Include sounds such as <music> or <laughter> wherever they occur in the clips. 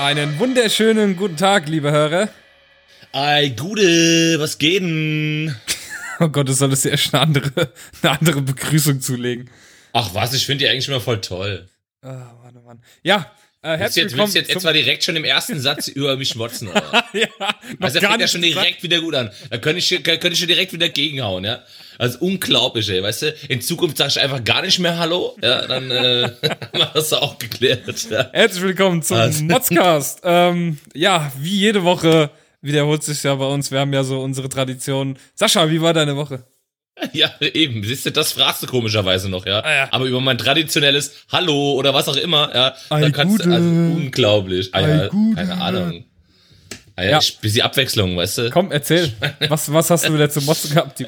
Einen wunderschönen guten Tag, liebe Hörer. Ei, Gude, was geht denn? <laughs> Oh Gott, du solltest dir echt eine andere, eine andere Begrüßung zulegen. Ach was, ich finde die eigentlich immer voll toll. Ah, Mann, oh Mann. Ja, äh, Willst du herzlich jetzt, willst du jetzt etwa direkt schon im ersten Satz über mich motzen, oder? <laughs> ja, Also das fängt ja schon direkt wieder gut an. Da könnte ich, könnte ich schon direkt wieder gegenhauen, ja. Also unglaublich, ey, weißt du? In Zukunft sag ich einfach gar nicht mehr Hallo, ja, dann äh, haben wir das auch geklärt, ja. Herzlich willkommen zum Also. <laughs> Modscast. ähm, ja, wie jede Woche wiederholt sich ja bei uns. Wir haben ja so unsere Tradition. Sascha, wie war deine Woche? Ja, eben, siehst du, das fragst du komischerweise noch, ja. Ah, ja. Aber über mein traditionelles Hallo oder was auch immer, ja, Ei, da kannst du, also unglaublich. Ah, ja, keine Ahnung. Ah, ja, Ja. Bisschen Abwechslung, weißt du? Komm, erzähl. <laughs> Was, was hast du wieder zum Motzen gehabt?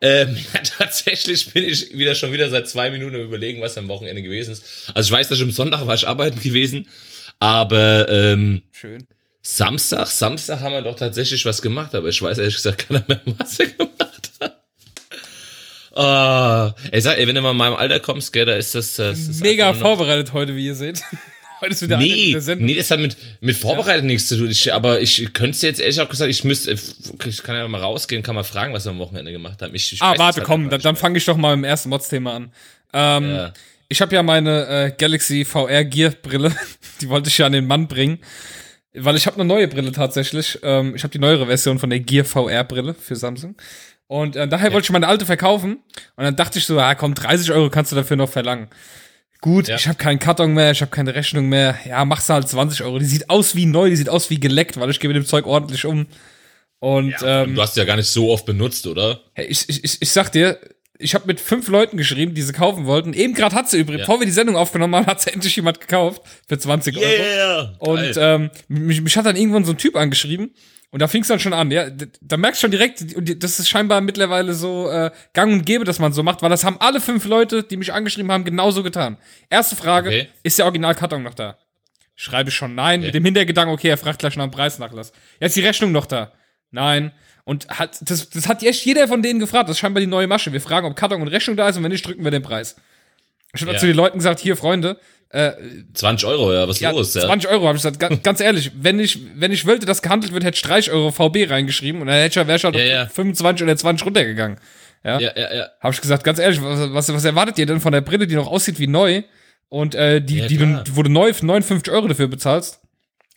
Äh, <laughs> ähm, ja, tatsächlich bin ich wieder schon wieder seit zwei Minuten am überlegen, was am Wochenende gewesen ist. Also ich weiß, dass ich am Sonntag war ich arbeiten gewesen, aber ähm, Schön. Samstag, Samstag haben wir doch tatsächlich was gemacht, aber ich weiß ehrlich gesagt keiner mehr, <laughs> was er gemacht hat. Ah, ey, sag, ey, wenn du mal in meinem Alter kommst, gell, da ist das, das ist Mega vorbereitet heute, wie ihr seht. Ist wieder eine Nee, nee, das hat mit, mit Vorbereitet nichts zu tun. Ich, aber ich könnte es jetzt ehrlich auch gesagt, ich müsste, ich kann ja mal rausgehen, kann mal fragen, was wir am Wochenende gemacht haben. Ich, ich Ah, warte, halt komm, dann, dann fange ich doch mal im ersten Mods-Thema an. Ähm, Ja. Ich habe ja meine äh, Galaxy VR Gear Brille, <laughs> die wollte ich ja an den Mann bringen, weil ich habe eine neue Brille tatsächlich. Ähm, ich habe die neuere Version von der Gear VR Brille für Samsung. Und äh, daher wollte ich meine alte verkaufen. Und dann dachte ich so, ah komm, 30 Euro kannst du dafür noch verlangen. Gut, Ja. ich habe keinen Karton mehr, ich habe keine Rechnung mehr. Ja, machst du halt 20 Euro. Die sieht aus wie neu, die sieht aus wie geleckt, weil ich gehe mit dem Zeug ordentlich um. Und ähm, Du hast ja gar nicht so oft benutzt, oder? Hey, ich, ich, ich, ich sag dir, ich habe mit fünf Leuten geschrieben, die sie kaufen wollten. Eben gerade hat sie übrigens, Ja. bevor wir die Sendung aufgenommen haben, hat sie endlich jemand gekauft für 20 Euro. Yeah! Und ähm, mich, mich hat dann irgendwann so ein Typ angeschrieben. Und da fing es dann schon an, ja. Da merkst du schon direkt, und das ist scheinbar mittlerweile so äh, gang und gäbe, dass man so macht, weil das haben alle fünf Leute, die mich angeschrieben haben, genauso getan. Erste Frage, Okay. ist der Originalkarton noch da? Schreibe ich schon nein, mit dem Hintergedanken, okay, er fragt gleich nach dem Preisnachlass. Jetzt ist die Rechnung noch da? Nein. Und hat, das, das hat echt jeder von denen gefragt. Das ist scheinbar die neue Masche. Wir fragen, ob Karton und Rechnung da ist und wenn nicht, drücken wir den Preis. Ich habe Ja. zu den Leuten gesagt, hier, Freunde, äh, 20 Euro, ja, was ja, los, ja? 20 Euro habe ich gesagt, ganz, ehrlich, wenn ich, wenn ich wollte, dass gehandelt wird, hätte ich 30 Euro VB reingeschrieben und dann hätte ich, wäre ich halt Ja, ja. 25 oder 20 runtergegangen. Ja, ja, ja. Habe ich gesagt, ganz ehrlich, was, was, was erwartet ihr denn von der Brille, die noch aussieht wie neu und äh, die, Ja, die, du, wo du neu 59 Euro dafür bezahlst?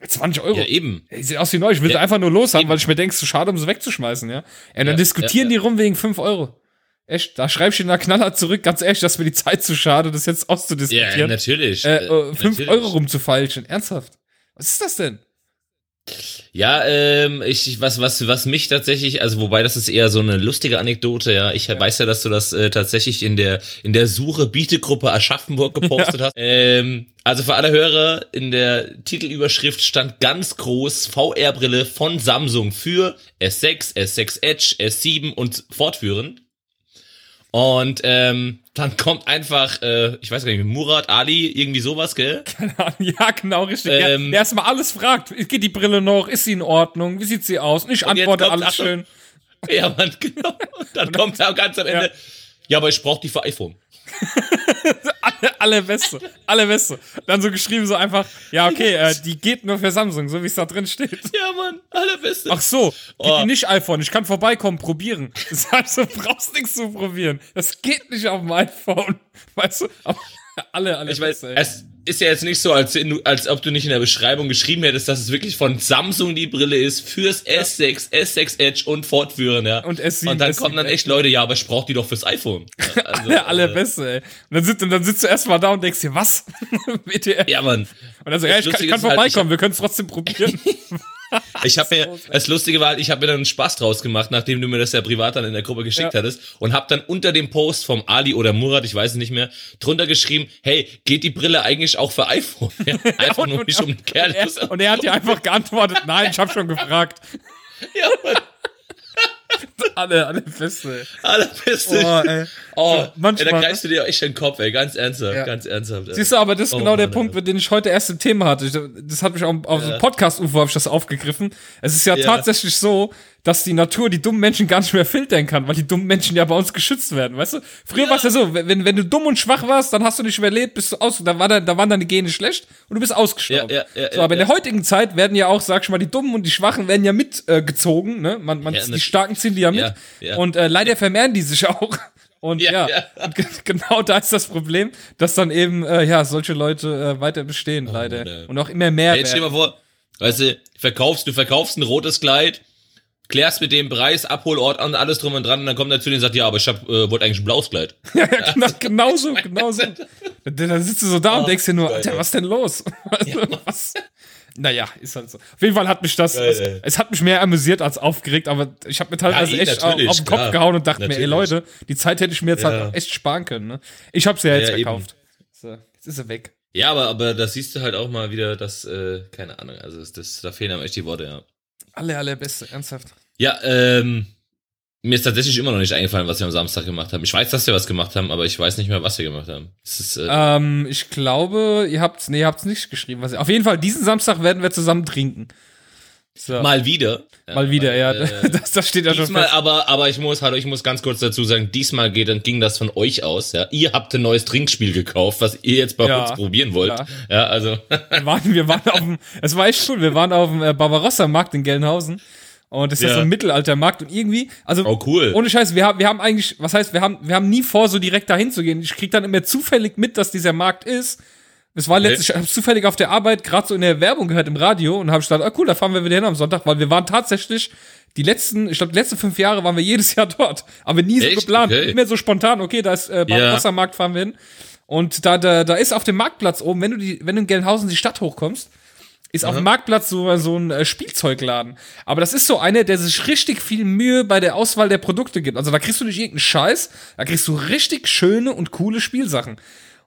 20 Euro. Ja, eben. Ey, sieht aus wie neu. Ich will sie Ja, einfach nur loshaben, eben. weil ich mir denke, es ist zu schade, um sie wegzuschmeißen, ja. ja dann Ja, diskutieren ja, die rum wegen 5 Euro. Echt, da schreib ich in der Knaller zurück, ganz ehrlich, dass mir die Zeit zu schade, das jetzt Ja, auszudiskutieren. natürlich. äh, äh, 5 natürlich. Euro rumzufeilschen. Ernsthaft. Was ist das denn? Ja, ähm, ich, was, was, was mich tatsächlich, also wobei das ist eher so eine lustige Anekdote, ja. Ich weiß ja, dass du das äh, tatsächlich in der in der Suche Bietegruppe Aschaffenburg <laughs> gepostet hast. Ähm, also für alle Hörer in der Titelüberschrift stand ganz groß VR-Brille von Samsung für S6, S6 Edge, S7 und fortführend. Und ähm, dann kommt einfach, äh, ich weiß gar nicht, Murat, Ali, irgendwie sowas, gell? <laughs> ja, genau, richtig. Ähm, der erstmal alles fragt. Geht die Brille noch? Ist sie in Ordnung? Wie sieht sie aus? Und ich antworte kommt- alles Achtung. schön. Ja, man, <laughs> genau. Und dann kommt er ganz am Ende. Ja, aber ich brauche die für iPhone. Alle, alle Beste. Alle Beste. Dann so geschrieben, so einfach, ja, okay, äh, die geht nur für Samsung, so wie es da drin steht. Ja, Mann, allerbeste. Ach so, Oh. die nicht iPhone. Ich kann vorbeikommen, probieren. <laughs> Das heißt, du brauchst nichts zu probieren. Das geht nicht auf dem iPhone. Weißt du? Aber alle, alle ich weiß, Beste, ey. es ist ja jetzt nicht so, als, als ob du nicht in der Beschreibung geschrieben hättest, dass es wirklich von Samsung die Brille ist, fürs S6, S6 Edge und fortführen, ja. Und S7, Und dann S7 kommen dann echt Leute, ja, aber ich brauche die doch fürs iPhone. <laughs> Ja, also, alle, alle äh, Beste, ey. Und dann, sitzt, und dann sitzt du erstmal da und denkst dir, was? <laughs> WTF? Ja, Mann. Und dann so, ja, ich kann, kann ist halt, vorbeikommen, wir können es trotzdem probieren. <laughs> Ich habe mir, das Lustige war, halt, ich habe mir dann einen Spaß draus gemacht, nachdem du mir das ja privat dann in der Gruppe geschickt Ja. hattest und habe dann unter dem Post vom Ali oder Murat, ich weiß es nicht mehr, drunter geschrieben, hey, geht die Brille eigentlich auch für iPhone? <laughs> Ja, einfach und, nur nicht um den Kerl. er, und er hat dir einfach geantwortet, nein, ich habe schon gefragt. <laughs> ja, Mann, <laughs> Alle, alle Beste, ey. allerbeste. Boah, ey. Oh, So, manchmal- ey, da greifst du dir echt den Kopf, ey, ganz ernsthaft, Ja. ganz ernsthaft. Ey. Siehst du, aber das ist Oh genau der Mann, Punkt, ey. mit dem ich heute erst ein Thema hatte. Das hat mich auch auf dem Podcast-UFO habe ich das aufgegriffen. Es ist ja, Ja. tatsächlich so, dass die Natur die dummen Menschen gar nicht mehr filtern kann, weil die dummen Menschen ja bei uns geschützt werden, weißt du? Früher ja. war es ja so, wenn, wenn du dumm und schwach warst, dann hast du nicht überlebt, bist du aus, da, war da, da waren deine Gene schlecht und du bist ausgestorben. Ja, ja, ja, so, aber in der heutigen Zeit werden ja auch, sag ich mal, die Dummen und die Schwachen werden ja mitgezogen, äh, ne? Man, man, die Starken ziehen die ja mit. Und äh, leider vermehren die sich auch. Und ja, ja, ja. Und <laughs> genau da ist das Problem, dass dann eben, äh, ja, solche Leute äh, weiter bestehen, oh, leider. Ne. Und auch immer mehr. Hey, jetzt stell dir mal vor, weißt du, verkaufst, du verkaufst ein rotes Kleid, klärst mit dem Preis, Abholort und alles drum und dran und dann kommt er zu dir und sagt, ja, aber ich hab, äh, wollte eigentlich ein blaues Kleid. <laughs> ja, ja, genau, genau so, genau so. Dann sitzt du so da oh, und denkst dir nur, Alter, was denn los? <laughs> Was? Naja, ist halt so. Auf jeden Fall hat mich das, es, es, hat mich mehr amüsiert als aufgeregt, aber ich habe mir teilweise ja, echt auf, auf, den Kopf klar, gehauen und dachte natürlich. mir, ey Leute, die Zeit hätte ich mir jetzt halt ja. echt sparen können. Ne? Ich habe sie ja jetzt ja, verkauft. So, jetzt ist sie weg. Ja, aber, aber das siehst du halt auch mal wieder, dass, äh, keine Ahnung, also das, das, da fehlen einem echt die Worte, ja. Alle, alle Beste, ernsthaft. Ja, ähm, mir ist tatsächlich immer noch nicht eingefallen, was wir am Samstag gemacht haben. Ich weiß, dass wir was gemacht haben, aber ich weiß nicht mehr, was wir gemacht haben. Ist, äh ähm, ich glaube, ihr habt, nee, ihr habt's nicht geschrieben. Was, auf jeden Fall, diesen Samstag werden wir zusammen trinken. So. Mal wieder. Mal wieder, ja. Äh, <laughs> das, das steht ja schon diesmal, fest. aber, aber ich muss, hallo, ich muss ganz kurz dazu sagen, diesmal geht, ging das von euch aus, ja. Ihr habt ein neues Trinkspiel gekauft, was ihr jetzt bei ja, uns probieren wollt. Klar. Ja, also. Wir waren, wir waren auf dem, es war echt cool, wir waren auf dem äh, Barbarossa-Markt in Gelnhausen. Und das ist ja, ja so ein Mittelaltermarkt und irgendwie, also oh, cool. ohne Scheiß, wir haben, wir haben eigentlich, was heißt, wir haben, wir haben nie vor, so direkt dahin zu gehen. Ich krieg dann immer zufällig mit, dass dieser Markt ist. Es war letztlich, ich habe zufällig auf der Arbeit gerade so in der Werbung gehört im Radio und habe gedacht, ah cool, da fahren wir wieder hin am Sonntag, weil wir waren tatsächlich die letzten, ich glaube, die letzten fünf Jahre waren wir jedes <laughs> Jahr dort, aber nie so Echt? geplant, okay. immer so spontan. Okay, da ist äh, beim ja. Wassermarkt fahren wir hin und da, da, da ist auf dem Marktplatz oben, wenn du die, wenn du in Gelnhausen die Stadt hochkommst, ist mhm. auf dem Marktplatz so, so ein äh, Spielzeugladen. Aber das ist so einer, der sich richtig viel Mühe bei der Auswahl der Produkte gibt. Also da kriegst du nicht irgendeinen Scheiß, da kriegst du richtig schöne und coole Spielsachen.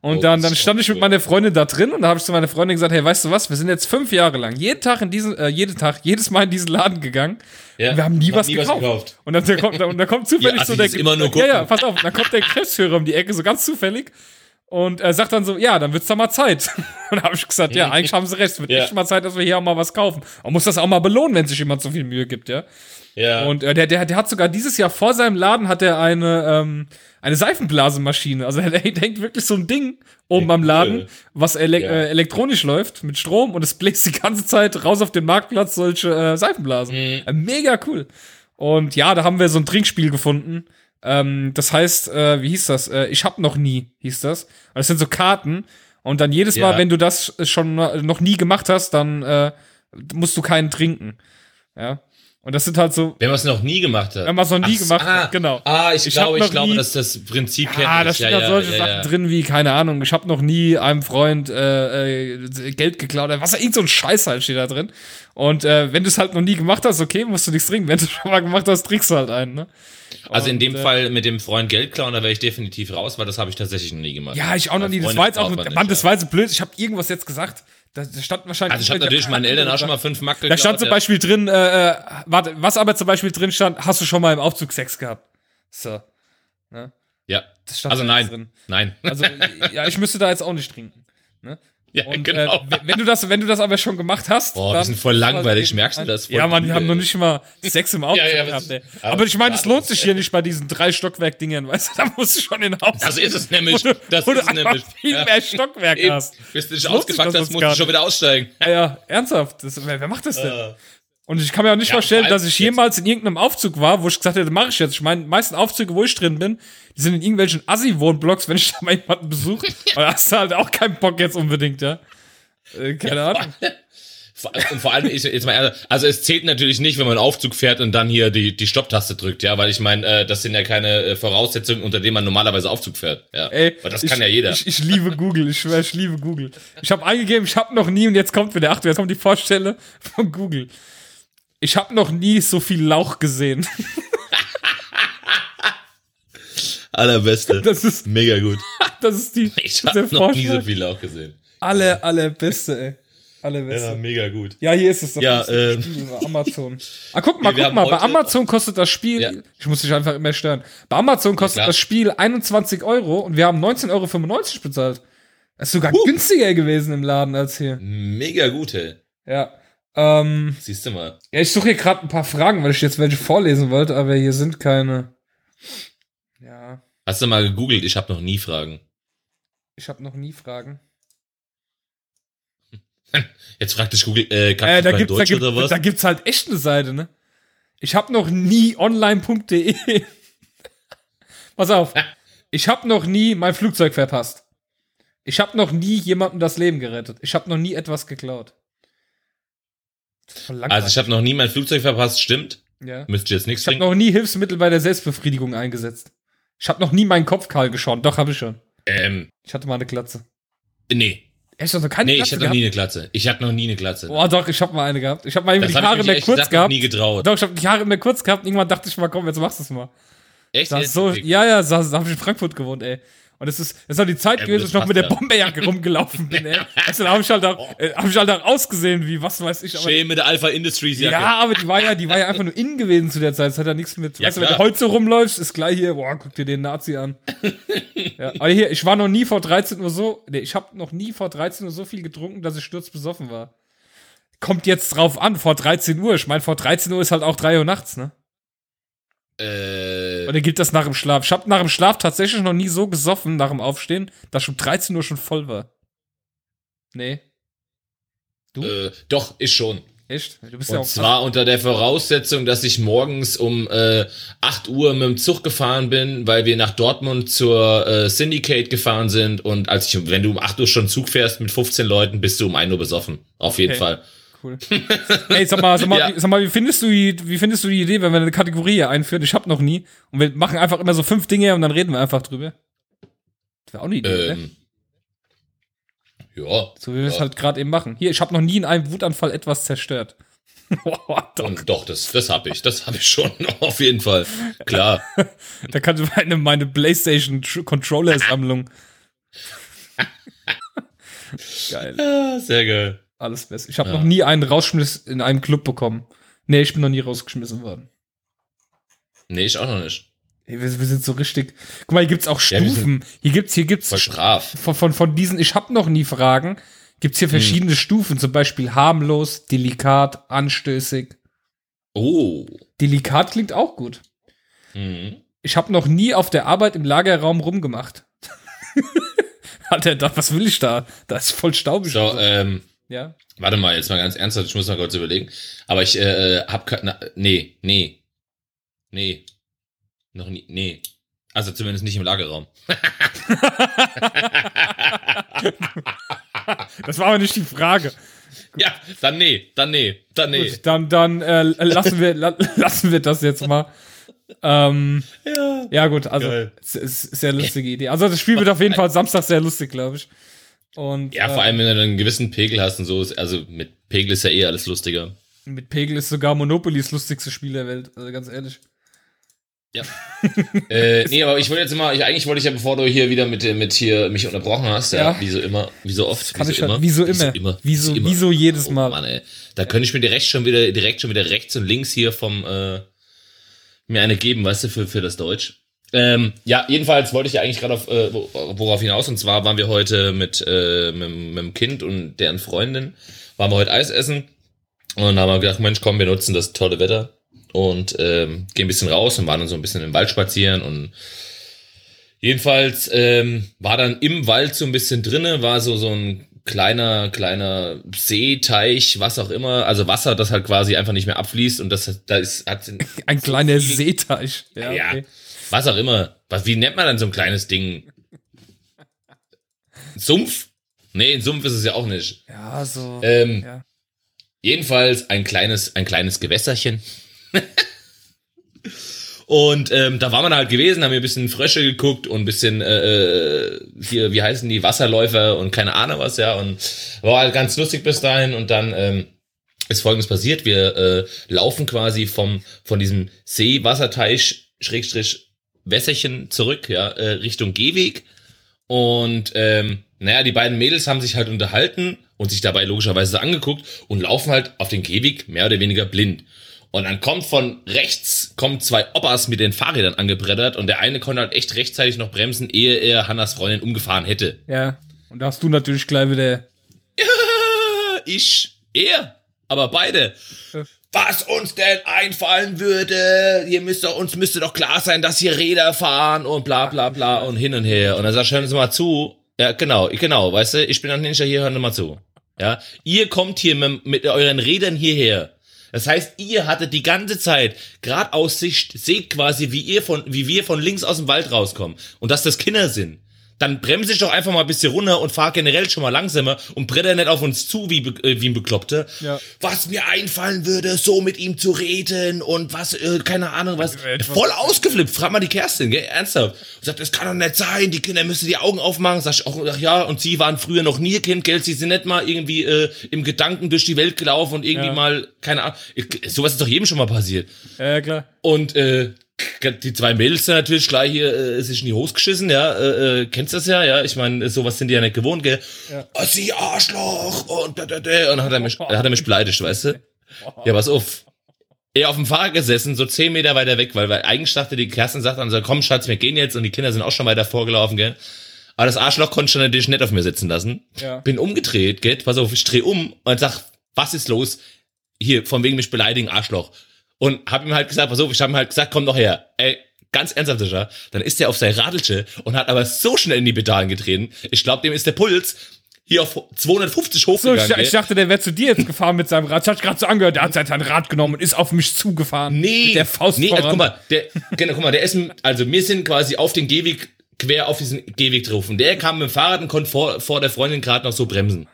Und oh, dann, dann stand ich mit meiner Freundin da drin und da habe ich zu meiner Freundin gesagt, hey, weißt du was, wir sind jetzt fünf Jahre lang jeden Tag in diesen, äh, jeden Tag, jedes Mal in diesen Laden gegangen. Ja, und wir haben nie, was, nie gekauft. was, gekauft. Und dann, der kommt, und dann kommt <laughs> zufällig so der, immer nur ja, ja, pass auf, dann kommt der Geschäftsführer um die Ecke, so ganz zufällig und er sagt dann so, ja, dann wird's da mal Zeit. <laughs> Und da habe ich gesagt, ja, eigentlich haben sie recht, es wird ja. echt mal Zeit, dass wir hier auch mal was kaufen. Man muss das auch mal belohnen, wenn sich jemand so viel Mühe gibt, ja. Ja. Und äh, der, der, der hat sogar dieses Jahr vor seinem Laden hat er eine, ähm, eine Seifenblasenmaschine. Also er, hängt wirklich so ein Ding oben am Laden, was ele ja. äh, elektronisch läuft mit Strom und es bläst die ganze Zeit raus auf den Marktplatz solche äh, Seifenblasen. Mhm. Äh, mega cool. Und ja, da haben wir so ein Trinkspiel gefunden. Ähm, das heißt, äh, wie hieß das? Äh, ich hab noch nie, hieß das. Und das sind so Karten. Und dann jedes Mal, wenn du das schon noch nie gemacht hast, dann äh, musst du keinen trinken. Ja. Und das sind halt so. Wenn man es noch nie gemacht hat. Wenn man es noch nie Ach, gemacht ah, hat, genau. Ah, ich, ich glaube, ich glaube, dass das Prinzip kennt. Ah, da stehen ja, ja, solche ja, Sachen drin wie, keine Ahnung, ich habe noch nie einem Freund äh, äh, Geld geklaut. Was irgend so ein Scheiß halt steht da drin. Und äh, wenn du es halt noch nie gemacht hast, okay, musst du nichts trinken. Wenn du es schon mal gemacht hast, trinkst du halt einen, ne? Also in dem äh, Fall mit dem Freund Geld klauen, da wäre ich definitiv raus, weil das habe ich tatsächlich noch nie gemacht. Ja, ich auch noch nie. Das war jetzt auch, Mann, das war jetzt blöd. Ich habe irgendwas jetzt gesagt. Da, stand wahrscheinlich. Also ich habe natürlich meinen Eltern auch schon mal fünf Mack Da stand zum Beispiel drin, äh, äh, warte, was aber zum Beispiel drin stand, hast du schon mal im Aufzug Sex gehabt? So. Ne? Ja. also nein. Drin. Nein. Also, <laughs> ja, ich müsste da jetzt auch nicht trinken. Ne? Ja, und, genau. Äh, wenn du das, wenn du das aber schon gemacht hast, Boah, dann, die sind voll langweilig, merkst du das? Ja, man, die haben noch nicht mal Sex im Aufzug ja, ja, gehabt. Ey. Aber ich meine, es lohnt sich hier nicht bei diesen drei Stockwerk-Dingern, <laughs> weißt du, da musst du schon in den Haus. Das ist es nämlich. Das wo ist du nämlich. viel ja. mehr Stockwerk Eben. hast. Bis du dich ausgepackt hast, musst du schon wieder aussteigen. Ja, ja ernsthaft. Das, wer, wer macht das denn? Uh. Und ich kann mir auch nicht ja, vorstellen, dass ich jemals in irgendeinem Aufzug war, wo ich gesagt hätte, mache ich jetzt. Ich meine, die meisten Aufzüge, wo ich drin bin, die sind in irgendwelchen Assi-Wohnblocks, wenn ich <laughs> da mal jemanden besuche. <laughs> Und da hast du halt auch keinen Bock jetzt unbedingt, ja. Äh, keine Ahnung. <laughs> Und vor allem, ich, jetzt mal, also es zählt natürlich nicht, wenn man einen Aufzug fährt und dann hier die, die Stopptaste drückt, ja, weil ich meine, äh, das sind ja keine äh, Voraussetzungen, unter denen man normalerweise Aufzug fährt. Ja. Ey, Aber das kann ich, ja jeder. Ich, ich liebe Google, ich schwöre, ich liebe Google. Ich habe eingegeben, ich habe noch nie, und jetzt kommt wieder, Achtung, jetzt kommt die Vorstelle von Google. Ich habe noch nie so viel Lauch gesehen. Allerbeste. Das ist mega gut. <laughs> Das ist die. Ich habe noch nie so viel Lauch gesehen. Alle, alle Beste, ey. Alle Beste. Ja, mega gut. Ja, hier ist es doch. Ja, ähm, Amazon. Ah, guck mal, guck mal, bei Amazon kostet das Spiel, ja. ich muss dich einfach immer stören. Bei Amazon kostet ja, das Spiel 21 Euro und wir haben 19,95 Euro bezahlt. Das ist sogar huh. günstiger gewesen im Laden als hier. Mega gut, ey. Ja. Ähm, Siehst du mal. ja, ich suche hier gerade ein paar Fragen, weil ich jetzt welche vorlesen wollte, aber hier sind keine. Ja, Hast du mal gegoogelt? Ich habe noch nie Fragen. ich habe noch nie Fragen. <laughs> Jetzt fragt dich Google, äh, kannst Äh, da gibt's, da, Deutsch gibt, oder was? da gibt's halt echt eine Seite, ne? Ich habe noch nie online.de. <laughs> Pass auf. Ich habe noch nie mein Flugzeug verpasst. Ich habe noch nie jemandem das Leben gerettet. Ich habe noch nie etwas geklaut. Also ich habe noch nie mein Flugzeug verpasst, stimmt. ja. Müsste jetzt nichts Ich habe noch nie Hilfsmittel bei der Selbstbefriedigung eingesetzt. Ich habe noch nie meinen Kopf kahl geschoren. Doch, habe ich schon. Ähm, Ich hatte mal eine Glatze. nee. Echt, also keine Nee, ich Glatze hatte noch nie eine Glatze. Ich hatte noch nie eine Glatze. Boah, doch, ich habe mal eine gehabt. Ich habe mal irgendwie das die Haare ich mehr mich echt kurz noch gehabt. nie getraut. Doch, ich habe die Haare mehr kurz gehabt. Irgendwann dachte ich mal, komm, jetzt machst du es mal. Echt? Das so, ja, ja, da habe ich in Frankfurt gewohnt, ey. Und es ist, das ist auch die Zeit gewesen, das dass ich noch mit der ja. Bomberjacke rumgelaufen <laughs> bin, ey. Also, da habe ich halt auch, äh, hab ich halt auch ausgesehen, wie, was weiß ich. Aber, Schön mit der Alpha Industries Jacke. ja, aber die war ja, die war ja einfach nur innen gewesen zu der Zeit. Das hat ja nichts mit, Ja, weißt du, wenn du heute so rumläufst, ist gleich hier, boah, guck dir den Nazi an. <laughs> ja, aber hier, ich war noch nie vor 13 Uhr so, nee, ich habe noch nie vor 13 Uhr so viel getrunken, dass ich sturzbesoffen war. Kommt jetzt drauf an, vor 13 Uhr. Ich meine, vor 13 Uhr ist halt auch 3 Uhr nachts, ne? Äh, Oder gibt das nach dem Schlaf? Ich habe nach dem Schlaf tatsächlich noch nie so gesoffen, nach dem Aufstehen, dass ich um 13 Uhr schon voll war. Nee. Du? äh, doch, ist schon. Echt? Du bist ja Und auch. zwar unter der Voraussetzung, dass ich morgens um äh, 8 Uhr mit dem Zug gefahren bin, weil wir nach Dortmund zur äh, Syndicate gefahren sind. Und als ich, wenn du um 8 Uhr schon Zug fährst mit 15 Leuten, bist du um 1 Uhr besoffen. Auf jeden Okay. Fall. Cool. Ey, sag mal, sag mal, <laughs> Ja. wie, sag mal, wie findest du die, wie findest du die Idee, wenn wir eine Kategorie hier einführen? Ich hab noch nie. Und wir machen einfach immer so fünf Dinge und dann reden wir einfach drüber. Das wäre auch eine Idee, ne? Ähm, ja. So wie wir es ja. halt gerade eben machen. Hier, ich habe noch nie in einem Wutanfall etwas zerstört. <laughs> Boah, doch. Und doch, das, das habe ich. Das habe ich schon. <laughs> Auf jeden Fall. Klar. Da kannst du meine, meine PlayStation Tr- Controller-Sammlung. Geil. Ja, sehr geil. Alles best. Ich habe Ja. noch nie einen Rausschmiss in einem Club bekommen. Nee, ich bin noch nie rausgeschmissen worden. Nee, ich auch noch nicht. Ey, wir, wir sind so richtig. Guck mal, hier gibt's auch Ja, Stufen. hier gibt's, hier gibt's brav. von, von, von diesen, ich hab noch nie Fragen, gibt's hier verschiedene Stufen, zum Beispiel harmlos, delikat, anstößig. Oh. Delikat klingt auch gut. Mhm. Ich habe noch nie auf der Arbeit im Lagerraum rumgemacht. <laughs> Alter, da, was will ich da? Da ist voll staubig. So, ähm, ja. warte mal, jetzt mal ganz ernsthaft, ich muss mal kurz überlegen. Aber ich äh, hab keine. Nee, nee. Nee. Noch nie. Nee. Also zumindest nicht im Lagerraum. <laughs> Das war aber nicht die Frage. Ja, dann nee, dann nee, dann nee. Gut, dann, dann äh, lassen, wir, la, <laughs> lassen wir das jetzt mal. Ähm, Ja. ja, gut, also es ist sehr lustige Idee. Also das Spiel wird auf jeden Fall Samstag sehr lustig, glaube ich. Und Ja, vor äh, allem, wenn du einen gewissen Pegel hast und so. ist- Also mit Pegel ist ja eh alles lustiger. mit Pegel ist sogar Monopoly das lustigste Spiel der Welt. Also ganz ehrlich. Ja. <laughs> äh, nee, aber ich wollte jetzt mal, ich, eigentlich wollte ich ja, bevor du hier wieder mit, mit hier mich unterbrochen hast, ja, Ja. wie so immer, wie so oft, wie ich so halt, wie so immer. Wie so, wie so jedes Oh, Mal. Mann, ey. Da könnte ich mir direkt schon wieder, direkt schon wieder rechts und links hier vom, äh, mir eine geben, weißt du, für, für das Deutsch. Ähm, ja, jedenfalls wollte ich ja eigentlich gerade auf, äh, wo- worauf hinaus, und zwar waren wir heute mit, äh, mit, mit dem Kind und deren Freundin, waren wir heute Eis essen, und dann haben wir gedacht, Mensch, komm, wir nutzen das tolle Wetter und ähm, gehen ein bisschen raus und waren dann so ein bisschen im Wald spazieren und jedenfalls ähm, war dann im Wald so ein bisschen drinne, war so so ein kleiner kleiner See, Teich, was auch immer, also Wasser, das halt quasi einfach nicht mehr abfließt und das da ist hat <laughs> Ein kleiner Seeteich. Ja, ja, okay. Was auch immer. Was wie nennt man dann so ein kleines Ding? Sumpf? Nee, ein Sumpf ist es ja auch nicht. ja so. Ähm, ja. Jedenfalls ein kleines, ein kleines Gewässerchen. <laughs> und ähm, da war man halt gewesen, haben wir ein bisschen Frösche geguckt und ein bisschen äh, hier, wie heißen die, Wasserläufer und keine Ahnung was, ja. Und war halt ganz lustig bis dahin. Und dann ähm, ist folgendes passiert. Wir äh, laufen quasi vom von diesem See, Wasserteich, Schrägstrich, Wässerchen zurück, ja, äh, Richtung Gehweg. Und ähm, naja, die beiden Mädels haben sich halt unterhalten und sich dabei logischerweise angeguckt und laufen halt auf den Gehweg mehr oder weniger blind. Und dann kommt von rechts, kommen zwei Oppas mit den Fahrrädern angebrettert und der eine konnte halt echt rechtzeitig noch bremsen, ehe er Hannas Freundin umgefahren hätte. ja. Und da hast du natürlich gleich wieder. <laughs> Ich, er, Aber beide. Was uns denn einfallen würde, ihr müsst doch, uns müsste doch klar sein, dass hier Räder fahren und bla bla bla und hin und her. Und dann sagt, hören Sie mal zu. Ja, genau, genau, weißt du, ich bin ein Ninja hier, hören Sie mal zu. Ja, ihr kommt hier mit, mit euren Rädern hierher. Das heißt, ihr hattet die ganze Zeit gerade aus Sicht, seht quasi, wie ihr von, wie wir von links aus dem Wald rauskommen. Und dass das Kinder sind dann bremse ich doch einfach mal ein bisschen runter und fahr generell schon mal langsamer und bretter nicht auf uns zu wie, äh, wie ein Bekloppter. Ja. Was mir einfallen würde, so mit ihm zu reden und was, äh, keine Ahnung, was. Voll ausgeflippt. Frag mal die Kerstin, gell? Ernsthaft. Und sagt, das kann doch nicht sein, die Kinder müssen die Augen aufmachen. Sag ich auch, ach ja, und sie waren früher noch nie Kind, gell? Sie sind nicht mal irgendwie äh, im Gedanken durch die Welt gelaufen und irgendwie ja. mal, keine Ahnung. Sowas ist doch jedem schon mal passiert. Ja, klar. Und äh, die zwei Mädels sind natürlich gleich hier äh, sich in die Hose geschissen, ja, äh, äh, kennst das ja, ja, ich meine, sowas sind die ja nicht gewohnt, gell, ja. oh, sie Arschloch und da, da, da, und dann hat er mich, hat er mich beleidigt, weißt du, <laughs> ja, pass auf, er auf dem Fahrrad gesessen, so zehn Meter weiter weg, weil, weil eigentlich dachte die Kerstin sagt dann so, komm Schatz, wir gehen jetzt und die Kinder sind auch schon weiter vorgelaufen, gell, aber das Arschloch konnte schon natürlich nicht auf mir sitzen lassen, ja. bin umgedreht, gell, pass auf, ich dreh um und sag, was ist los, hier, von wegen mich beleidigen, Arschloch, und hab ihm halt gesagt, pass auf, ich hab ihm halt gesagt, komm doch her. Ey, ganz ernsthaft, sicher. Dann ist er auf sein Radelsche und hat aber so schnell in die Pedalen getreten. Ich glaube, dem ist der Puls hier auf 250 hochgegangen. So, ich, ich dachte, der wäre zu dir jetzt gefahren mit seinem Rad. Ich hatte gerade so angehört, der hat sein Rad genommen und ist auf mich zugefahren. Nee, mit der Faust nee, also, guck mal, der, genau, guck mal, der ist, also wir sind quasi auf den Gehweg quer auf diesen Gehweg drauf. Und der kam mit dem Fahrrad und konnte vor, vor der Freundin gerade noch so bremsen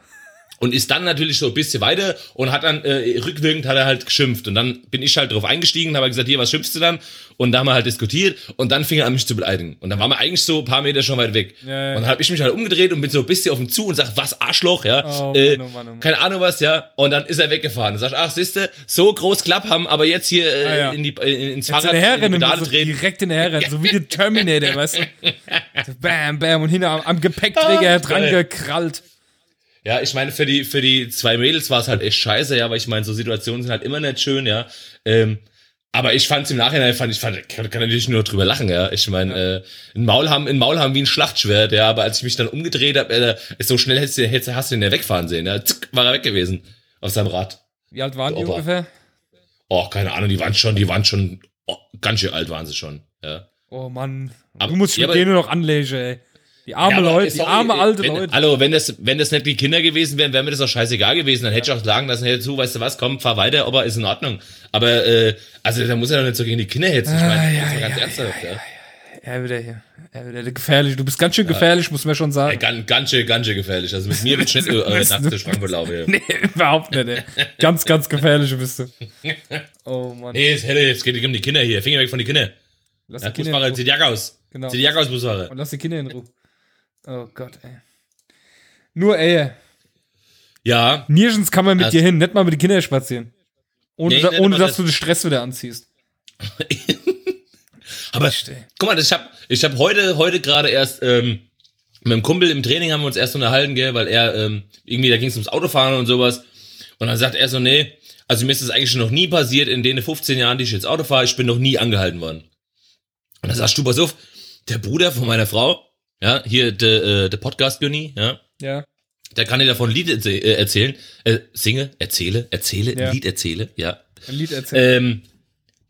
und ist dann natürlich so ein bisschen weiter und hat dann äh, rückwirkend hat er halt geschimpft und dann bin ich halt drauf eingestiegen habe gesagt, hier, was schimpfst du dann? Und da haben wir halt diskutiert und dann fing er an mich zu beleidigen und dann waren wir eigentlich so ein paar Meter schon weit weg ja, ja. und dann habe ich mich halt umgedreht und bin so ein bisschen auf ihn zu und sag, was Arschloch, ja, oh, äh, Mann, oh Mann, oh Mann. keine Ahnung was, ja, und dann ist er weggefahren und sag, ach, siehste, so groß Klapp haben, aber jetzt hier äh, ah, ja. in die in, ins Fahrrad in die so direkt in der Herren, so wie der <laughs> Terminator, weißt du, <laughs> bam, bam und hinter am, am Gepäckträger oh, dran gekrallt. Ja, ich meine, für die, für die zwei Mädels war es halt echt scheiße, ja, weil ich meine, so Situationen sind halt immer nicht schön, ja. Ähm, aber ich fand es im Nachhinein, fand ich, fand, kann, kann natürlich nur drüber lachen, ja. Ich meine, ja. äh, ein Maul haben, ein Maul haben wie ein Schlachtschwert, ja, aber als ich mich dann umgedreht habe, äh, so schnell hättest du, hättest, hast du ihn ja wegfahren sehen, ja. Zick, war er weg gewesen. Auf seinem Rad. Wie alt waren die Opa. ungefähr? Oh, keine Ahnung, die waren schon, die waren schon, oh, ganz schön alt waren sie schon, ja. Oh Mann. Aber, du musst ja, mit denen noch anlegen, ey. Die arme ja, Leute, die arme alte wenn, Leute. Hallo, wenn das, wenn das nicht die Kinder gewesen wären, wäre mir das auch scheißegal gewesen. Dann hätte ich auch sagen lassen, hey, zu, weißt du was, komm, fahr weiter, aber ist in Ordnung. Aber, äh, also da muss er doch nicht so gegen die Kinder hetzen. Ich meine, ah, ja, das ist ja, ganz ja, ernsthaft, ja. ja. Er wieder hier. Er wieder gefährlich. Du bist ganz schön gefährlich, muss man schon sagen. Ey, ganz, ganz schön, ganz schön gefährlich. Also mit mir wird nicht äh, <laughs> nachts durch Frankfurt laufen. Nee, überhaupt nicht, ey. Ganz, ganz gefährlich bist du. <laughs> Oh Mann. Nee, jetzt, jetzt geht es um die Kinder hier. Finger weg von den Kindern. Lass die Kinder Busfahrer, zieh die Jacke aus. Genau. Zieh die Jacke aus, Busfahrer. Und lass die Kinder in Ruhe. Oh Gott, ey. Nur ey. Ja. Nirgends kann man mit also, dir hin, nicht mal mit den Kindern spazieren. Ohne, nee, da, ohne dass das du den Stress wieder anziehst. <laughs> Aber guck mal, ich habe ich hab heute, heute gerade erst ähm, mit einem Kumpel im Training haben wir uns erst unterhalten, gell, weil er ähm, irgendwie, da ging es ums Autofahren und sowas. Und dann sagt er so, nee, also mir ist das eigentlich schon noch nie passiert in den 15 Jahren, die ich jetzt Auto fahre, ich bin noch nie angehalten worden. Und dann sagst du, pass auf, der Bruder von meiner Frau, ja, hier der äh, der Podcast Günni, ja. Ja. Der kann dir davon ein Lied äh, erzählen, äh, singe, erzähle, erzähle, ja. ein Lied erzähle, ja. Ein Lied erzählen. Ähm,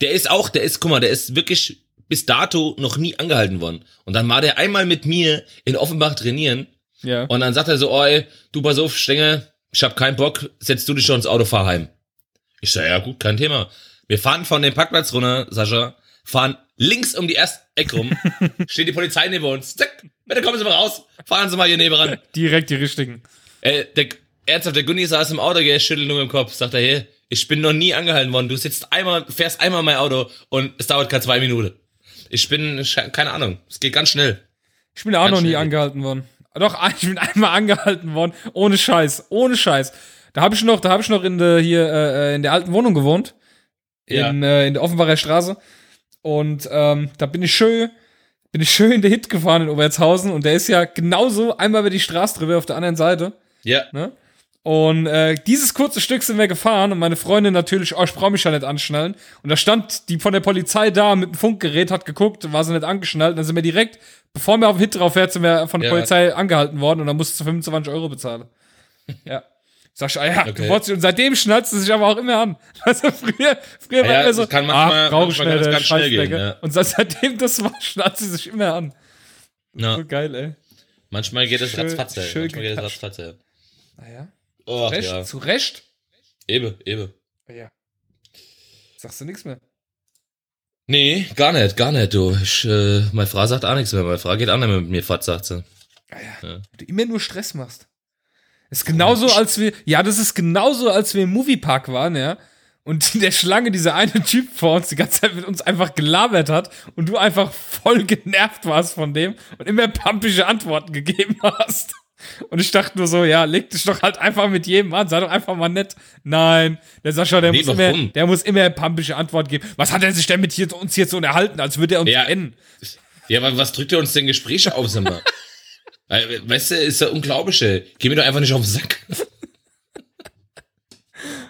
der ist auch, der ist, guck mal, der ist wirklich bis dato noch nie angehalten worden. Und dann war der einmal mit mir in Offenbach trainieren. Ja. Und dann sagt er so, oh, ey, du pass auf, Stenge, ich hab keinen Bock, setzt du dich schon ins Auto, fahr heim. Ich sag, ja gut, kein Thema. Wir fahren von dem Parkplatz runter, Sascha, fahren links um die erste Ecke rum, <laughs> steht die Polizei neben uns, zack, bitte kommen Sie mal raus, fahren Sie mal hier neben ran. <laughs> Direkt die richtigen. Äh, der, ernsthaft, der Gunni saß im Auto, er schüttelt nur im Kopf, sagt er, hey, ich bin noch nie angehalten worden, du sitzt einmal, fährst einmal mein Auto und es dauert gerade zwei Minuten. Ich bin, keine Ahnung, es geht ganz schnell. Ich bin auch ganz noch nie angehalten worden. Doch, <laughs> ich bin einmal angehalten worden, ohne Scheiß, ohne Scheiß. Da habe ich noch, da habe ich noch in der hier äh, in der alten Wohnung gewohnt, in, ja. äh, in der Offenbacher Straße. Und ähm, da bin ich schön, bin ich schön in der Hit gefahren in Obertshausen und der ist ja genauso einmal über die Straße drüber auf der anderen Seite. Ja. Ne? Und äh, dieses kurze Stück sind wir gefahren und meine Freundin natürlich, oh, ich brauche mich ja nicht anschnallen. Und da stand die von der Polizei da mit dem Funkgerät, hat geguckt, war sie nicht angeschnallt. Und dann sind wir direkt, bevor wir auf den Hit drauf fährt, sind wir von der ja. Polizei angehalten worden und dann musste du 25 Euro bezahlen. <laughs> ja. Sag ich, ah ja, Okay. du wolltest, und seitdem schnalzt es sich aber auch immer an. <laughs> Also früher, früher Ja, war ja, immer so, kann manchmal- ach, brauche manchmal kann ganz schnell gehen, ja. Und seit- <laughs> seitdem das war, schnalzt sie sich immer an. Ja. So geil, ey. Manchmal geht es Schön- ratzfatz, ey. schön Manchmal geht es getatscht. ratzfatz, ey. Naja. Oh, Recht, ja. zu Recht. Eben, eben. Ja. Sagst du nichts mehr? Nee, gar nicht, gar nicht, du. Ich, äh, meine Frau sagt auch nichts mehr. Meine Frau geht auch nicht mehr mit mir fort, sagt sie. Ah ja. Ja. Du immer nur Stress machst. Ist genauso, als wir, ja, das ist genauso, als wir im Moviepark waren, ja. Und in der Schlange dieser eine Typ vor uns die ganze Zeit mit uns einfach gelabert hat und du einfach voll genervt warst von dem und immer pampische Antworten gegeben hast. Und ich dachte nur so, ja, leg dich doch halt einfach mit jedem an, sei doch einfach mal nett. Nein, der Sascha, der, Nee, muss, immer, der muss immer pampische Antworten geben. Was hat er sich denn mit hier, uns hier so unterhalten, als würde er uns Ja. kennen? Ja, aber was drückt ihr uns denn Gespräche auf, sag mal? Weil, Weißt du, ist ja unglaublich, ey. Geh mir doch einfach nicht auf den Sack. <laughs>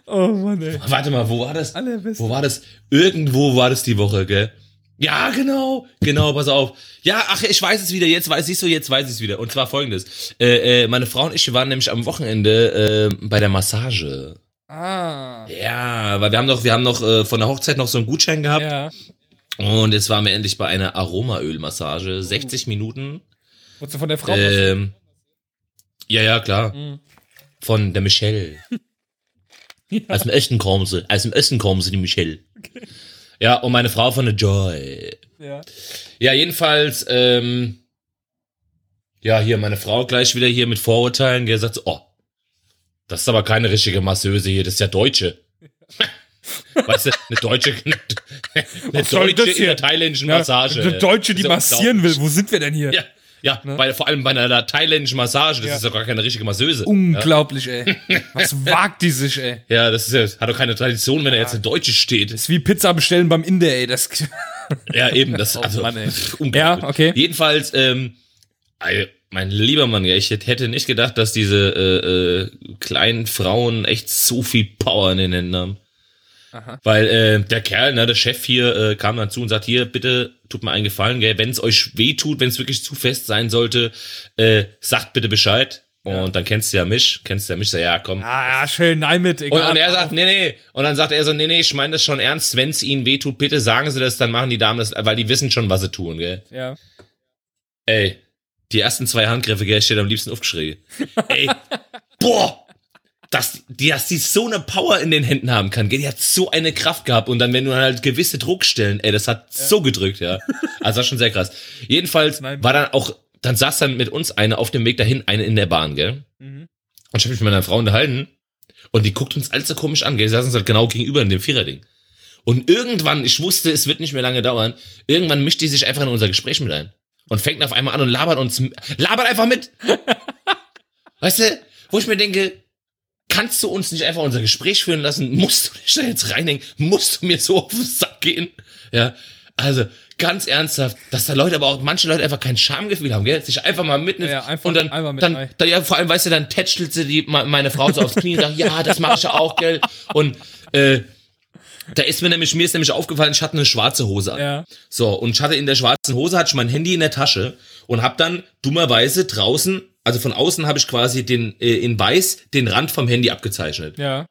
Oh Mann, ey. Warte mal, wo war das? Allerbest. Wo war das? Irgendwo war das die Woche, gell? Ja, genau, genau, pass auf. Ja, ach, ich weiß es wieder, jetzt weiß ich so, jetzt weiß ich es wieder. Und zwar folgendes. Äh, äh, meine Frau und ich waren nämlich am Wochenende äh, bei der Massage. Ah. Ja, weil wir haben noch, wir haben noch äh, von der Hochzeit noch so einen Gutschein gehabt. Ja. Und jetzt waren wir endlich bei einer Aromaölmassage. 60 Minuten. Wurdest du von der Frau Ähm, ja, ja, klar. Mhm. Von der Michelle. <laughs> Aus dem Osten kommen sie. Aus dem Osten kommen sie, die Michelle. Ja, und meine Frau von der Joy. Ja. Ja, jedenfalls, ähm, ja, hier meine Frau gleich wieder hier mit Vorurteilen, der sagt so, oh, das ist aber keine richtige Masseuse hier, das ist ja Deutsche. weißt du, eine deutsche, <laughs> eine, soll Deutsche das in der thailändischen Ja, Massage. Eine Deutsche, die ja massieren will. Wo sind wir denn hier? Ja, ja, bei, vor allem bei einer thailändischen Massage, das Ja. ist ja gar keine richtige Masseuse. Unglaublich, ey. Was <laughs> wagt die sich, ey? Ja, das ist ja, hat doch keine Tradition, wenn da jetzt eine Deutsche steht. Das ist wie Pizza bestellen beim Inder, ey. Das, <laughs> Ja, eben, das, also, Oh Mann, ey. <laughs> unglaublich. Ja, okay. Jedenfalls, ähm, mein lieber Mann, ja, ich hätte nicht gedacht, dass diese äh, äh, kleinen Frauen echt so viel Power in den Händen haben. Aha. Weil äh, der Kerl, ne, der Chef hier, äh, kam dann zu und sagt, hier, bitte, tut mir einen Gefallen, gell, wenn es euch weh tut, wenn es wirklich zu fest sein sollte, äh, sagt bitte Bescheid. Und dann kennst du ja mich, kennst du ja mich, sag, ja, komm. ah, ja, schön, nein mit, Und, egal. und er sagt, nee, nee. Und dann sagt er so, nee, nee, ich meine das schon ernst. Wenn es ihnen wehtut, bitte sagen sie das, dann machen die Damen das, weil die wissen schon, was sie tun, gell. Ja. Ey, die ersten zwei Handgriffe, gell, ich hätte am liebsten aufgeschrien. <laughs> Ey, boah! Dass die, dass die so eine Power in den Händen haben kann, gell, die hat so eine Kraft gehabt und dann, wenn du halt gewisse Druckstellen, ey, das hat so gedrückt, ja. Also das schon sehr krass. Jedenfalls Nein. war dann auch, dann saß dann mit uns eine auf dem Weg dahin, eine in der Bahn, gell. Mhm. Und ich habe mich mit meiner Frau unterhalten und die guckt uns alles so komisch an, gell, die saßen uns halt genau gegenüber in dem Viererding. Und irgendwann, ich wusste, es wird nicht mehr lange dauern, irgendwann mischt die sich einfach in unser Gespräch mit ein. Und fängt auf einmal an und labert uns, labert einfach mit. <laughs> weißt du, wo ich mir denke, kannst du uns nicht einfach unser Gespräch führen lassen? Musst du dich da jetzt reinhängen? Musst du mir so auf den Sack gehen? Ja, also ganz ernsthaft, dass da Leute, aber auch manche Leute einfach kein Schamgefühl haben, gell? Sich einfach mal mitnehmen Ja, einfach und dann, dann, rein. dann, ja, vor allem, weißt du, dann tätschelt sie die, me- meine Frau so aufs Knie und sagt, ja, das mache ich ja auch, gell? Und, äh, da ist mir nämlich, mir ist nämlich aufgefallen, ich hatte eine schwarze Hose an. Ja. So, und ich hatte in der schwarzen Hose, hatte ich mein Handy in der Tasche und hab dann dummerweise draußen, also von außen habe ich quasi den, äh, in weiß den Rand vom Handy abgezeichnet. Ja.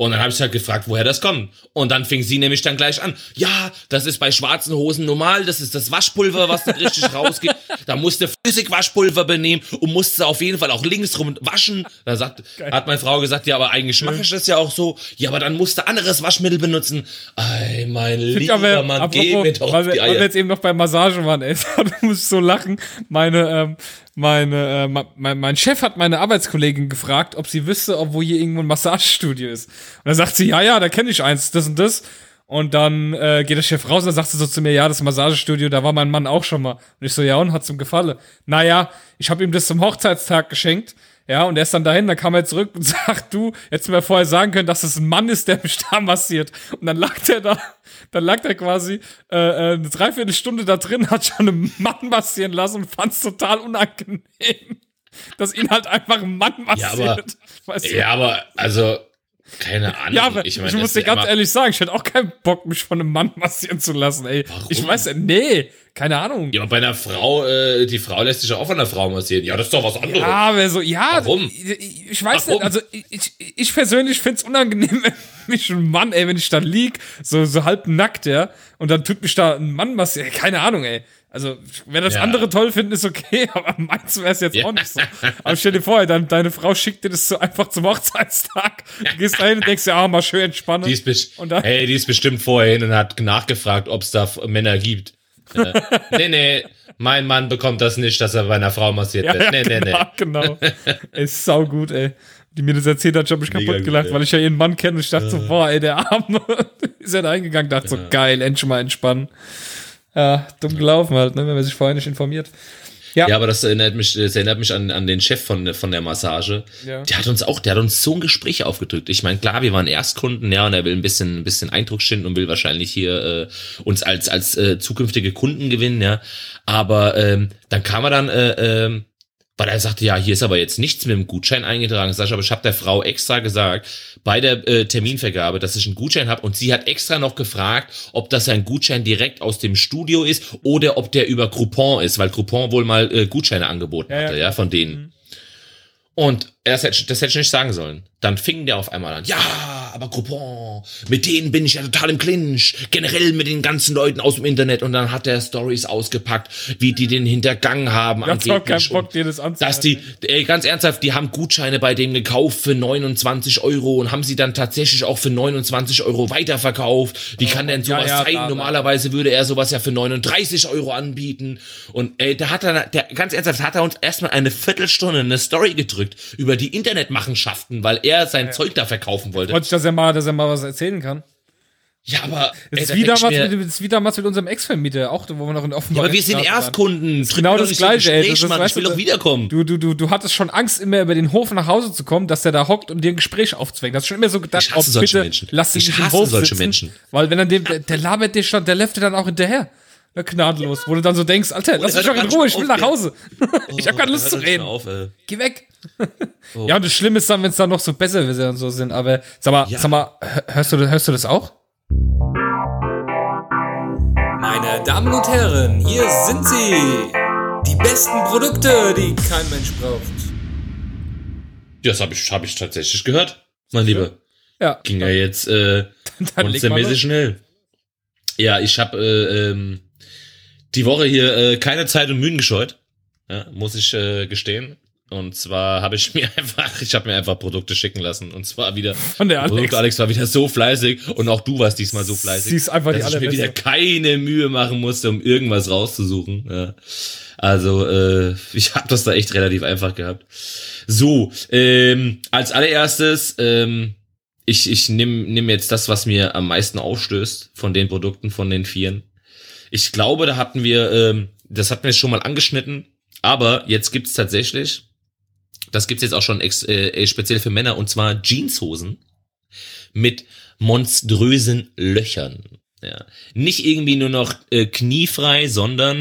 Und dann habe ich halt gefragt, woher das kommt. Und dann fing sie nämlich dann gleich an. Ja, das ist bei schwarzen Hosen normal. Das ist das Waschpulver, was nicht richtig <laughs> rausgeht. Da musste Flüssigwaschpulver benehmen und musste auf jeden Fall auch links rum waschen. Da sagt, hat meine Frau gesagt, ja, aber eigentlich mache ich das ja auch so. Ja, aber dann musste anderes Waschmittel benutzen. Ey, mein Ich lieber aber, Mann, geh mir doch weil, die weil wir Eier. jetzt eben noch bei Massage waren, ey, <laughs> da muss ich so lachen. Meine, ähm, meine, äh, mein, mein Chef hat meine Arbeitskollegin gefragt, ob sie wüsste, ob wo hier irgendwo ein Massagestudio ist. Und dann sagt sie, ja, ja, da kenne ich eins, das und das. Und dann äh, geht der Chef raus und dann sagt sie so zu mir, ja, das Massagestudio, da war mein Mann auch schon mal. Und ich so, ja, und hat's ihm gefallen? Naja, ich habe ihm das zum Hochzeitstag geschenkt. Ja, und er ist dann dahin, dann kam er zurück und <laughs> sagt, du, hättest mir vorher sagen können, dass es ein Mann ist, der mich da massiert. Und dann lag der da, dann lag der quasi äh, äh, eine Dreiviertelstunde da drin, hat schon einen Mann massieren lassen und fand es total unangenehm, dass ihn halt einfach ein Mann massiert. aber- weißt du? Ja, aber, also, Keine Ahnung. Ja, aber ich, mein, ich muss dir ganz ehrlich sagen, ich hätte auch keinen Bock, mich von einem Mann <laughs> massieren zu lassen, ey. Warum? Ich weiß, nee, keine Ahnung. Ja, aber bei einer Frau, äh, die Frau lässt sich ja auch von einer Frau massieren. Ja, das ist doch was anderes. Ja, aber so, ja, Warum? ich, ich weiß Warum? nicht, also ich, ich persönlich find's unangenehm, <laughs> wenn mich ein Mann, ey, wenn ich da lieg, so, so halb nackt, ja, und dann tut mich da ein Mann massieren, keine Ahnung, ey. Also, wenn das Ja. andere toll finden, ist okay, <laughs> aber meins wär's jetzt Ja. auch nicht so. Aber stell dir vor, dein, deine Frau schickt dir das so einfach zum Hochzeitstag. Du gehst da hin und denkst dir, ah, mal schön entspannen. Die ist, Und dann- hey, die ist bestimmt vorher hin und hat nachgefragt, ob es da Männer gibt. Äh, nee, nee, mein Mann bekommt das nicht, dass er bei einer Frau massiert Ja, wird. ja, nee, nee, nee. genau, genau. <laughs> Ey, Ist sau gut, ey. Die mir das erzählt hat, ich hab mich Mega kaputt gut, gelacht, ey. weil ich ja ihren Mann kenne und ich dachte so, boah, ey, der Arme <laughs> ist ja da eingegangen, dachte so, geil, endlich mal entspannen. Ja, dumm gelaufen halt, ne, wenn man sich vorher nicht informiert. Ja, aber das erinnert mich, das erinnert mich an, an den Chef von, von der Massage. Ja. Der hat uns auch, der hat uns so ein Gespräch aufgedrückt. Ich meine, klar, wir waren Erstkunden, ja, und er will ein bisschen, ein bisschen Eindruck schinden und will wahrscheinlich hier äh, uns als, als äh, zukünftige Kunden gewinnen, ja. Aber ähm, dann kam er dann, äh, ähm, weil er sagte, ja, hier ist aber jetzt nichts mit dem Gutschein eingetragen. Sag ich, aber ich habe der Frau extra gesagt, bei der äh, Terminvergabe, dass ich einen Gutschein habe und sie hat extra noch gefragt, ob das ein Gutschein direkt aus dem Studio ist oder ob der über Groupon ist, weil Groupon wohl mal äh, Gutscheine angeboten Ja, ja, hatte, ja, von denen. Mhm. Und das hätte, das hätte ich nicht sagen sollen. Dann fing der auf einmal an, ja, aber Groupon, mit denen bin ich ja total im Clinch, generell mit den ganzen Leuten aus dem Internet. Und dann hat er Stories ausgepackt, wie die den hintergangen haben. Ich hab auch keinen angeblich. Bock, dir das anzuhören. Dass die, ey, ganz ernsthaft, die haben Gutscheine bei denen gekauft für 29 Euro und haben sie dann tatsächlich auch für 29 Euro weiterverkauft. Wie kann denn sowas ja, sein? bla, bla. Normalerweise würde er sowas ja für 39 Euro anbieten. Und ey, da hat er, der, ganz ernsthaft, hat er uns erstmal eine Viertelstunde eine Story gedrückt über die Internetmachenschaften, weil er sein Zeug da verkaufen wollte. Wollte ich, dass er mal, dass er mal was erzählen kann. ja, aber, Das ey, ist, da wie damals, mit, das ist wie damals mit unserem Ex-Vermieter, auch, wo wir noch in ja, Offenbach. aber wir sind Erstkunden. Genau das so ein Gleiche, ey. Das Mann. Ich will doch wiederkommen. Du, du, du, du hattest schon Angst, immer über den Hof nach Hause zu kommen, dass der da hockt und dir ein Gespräch aufzwängt. Das ist schon immer so gedacht, Ich hasse oh, solche bitte, Menschen. lass dich Ich nicht im hasse Hof solche sitzen, Menschen. Weil wenn dann dem, der, der labert dir schon, der läuft dir dann auch hinterher. Ja, gnadenlos. Wo du dann so denkst, Alter, lass mich hört doch in Ruhe, ich will nach Hause. <laughs> ich habe keine Lust Hört zu reden. Auf, ey. Geh weg. Ja, und das Schlimme ist dann, wenn es dann noch so besser und so sind. Aber sag mal, Ja. sag mal, hör- hörst du, das- hörst du das auch? Meine Damen und Herren, hier sind sie. Die besten Produkte, die kein Mensch braucht. Das habe ich, hab ich tatsächlich gehört, mein Lieber. Ja. Ging ja jetzt äh, monstermäßig schnell. Ja, ich habe äh, ähm, die Woche hier äh, keine Zeit und Mühen gescheut, ja, muss ich äh, gestehen. Und zwar habe ich mir <laughs> einfach, ich habe mir einfach Produkte schicken lassen. Und zwar wieder, Von der Alex. Alex war wieder so fleißig und auch du warst diesmal so fleißig. Sie ist einfach die dass ich mir wieder keine Mühe machen musste, um irgendwas rauszusuchen. Ja. Also äh, <laughs> ich habe das da echt relativ einfach gehabt. So, ähm, als allererstes, ähm, ich, ich nehme nehm jetzt das, was mir am meisten aufstößt von den Produkten, von den Vieren. Ich glaube, da hatten wir, ähm, das hatten wir schon mal angeschnitten, aber jetzt gibt's tatsächlich, das gibt's jetzt auch schon ex, äh, speziell für Männer, und zwar Jeanshosen mit monströsen Löchern. Ja. Nicht irgendwie nur noch äh, kniefrei, sondern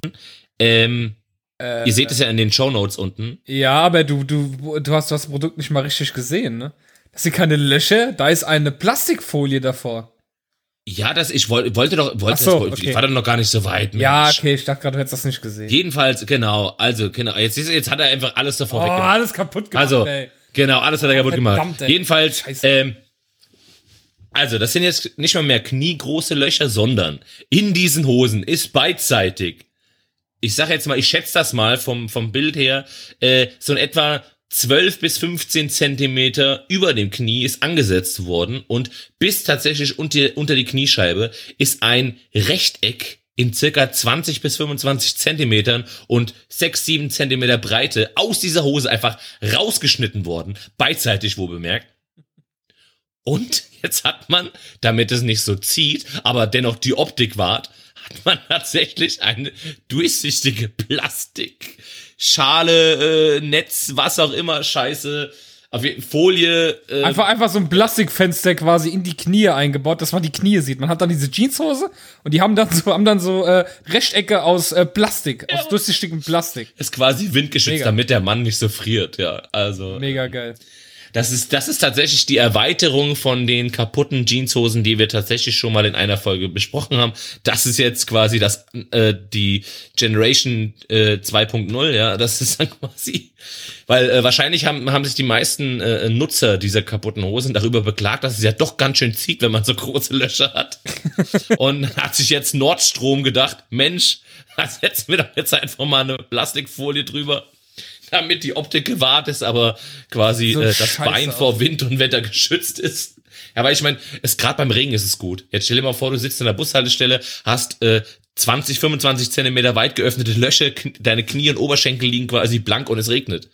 ähm, Äh, ihr seht es ja in den Shownotes unten. Ja, aber du, du, du hast das Produkt nicht mal richtig gesehen, ne? Das sind keine Löcher, da ist eine Plastikfolie davor. Ja, das ich wollte wollte doch wollte so, das, okay. ich war doch noch gar nicht so weit. Ja, Mensch. okay, ich dachte gerade, du hättest das nicht gesehen. Jedenfalls genau, also genau, jetzt jetzt hat er einfach alles davor oh, weggemacht. alles kaputt gemacht, Also, ey. genau, alles hat er kaputt gemacht. verdammt, ey. Jedenfalls, Scheiße. ähm, also, das sind jetzt nicht mal mehr kniegroße Löcher, sondern in diesen Hosen ist beidseitig. Ich sag jetzt mal, ich schätze das mal vom, vom Bild her, äh, so in etwa 12 bis 15 Zentimeter über dem Knie ist angesetzt worden und bis tatsächlich unter, unter die Kniescheibe ist ein Rechteck in circa 20 bis 25 Zentimetern und 6, 7 Zentimeter Breite aus dieser Hose einfach rausgeschnitten worden, beidseitig wo bemerkt. Und jetzt hat man, damit es nicht so zieht, aber dennoch die Optik wahrt, <laughs> man tatsächlich eine durchsichtige Plastik, Schale, äh, Netz, was auch immer, Scheiße, auf jeden- Folie, äh, Einfach, einfach so ein Plastikfenster quasi in die Knie eingebaut, dass man die Knie sieht. Man hat dann diese Jeanshose und die haben dann so, haben dann so äh, Rechtecke aus äh, Plastik, aus durchsichtigem Plastik. ist quasi windgeschützt, Mega. damit der Mann nicht so friert, ja. Also, Mega geil. Das ist, das ist tatsächlich die Erweiterung von den kaputten Jeanshosen, die wir tatsächlich schon mal in einer Folge besprochen haben. Das ist jetzt quasi das, äh, die Generation äh, 2.0, ja. Das ist dann <laughs> quasi, weil äh, wahrscheinlich haben, haben sich die meisten äh, Nutzer dieser kaputten Hosen darüber beklagt, dass es ja doch ganz schön zieht, wenn man so große Löcher hat. <laughs> Und hat sich jetzt Nordstrom gedacht, Mensch, <laughs> da setzen wir doch jetzt einfach mal eine Plastikfolie drüber <laughs> damit die Optik gewahrt ist, aber quasi So äh, das scheiße Bein aus. vor Wind und Wetter <laughs> geschützt ist. Ja, weil ich meine, es gerade beim Regen ist es gut. Jetzt stell dir mal vor, du sitzt an der Bushaltestelle, hast äh, 20, 25 Zentimeter weit geöffnete Löcher, kn deine Knie und Oberschenkel liegen quasi blank und es regnet.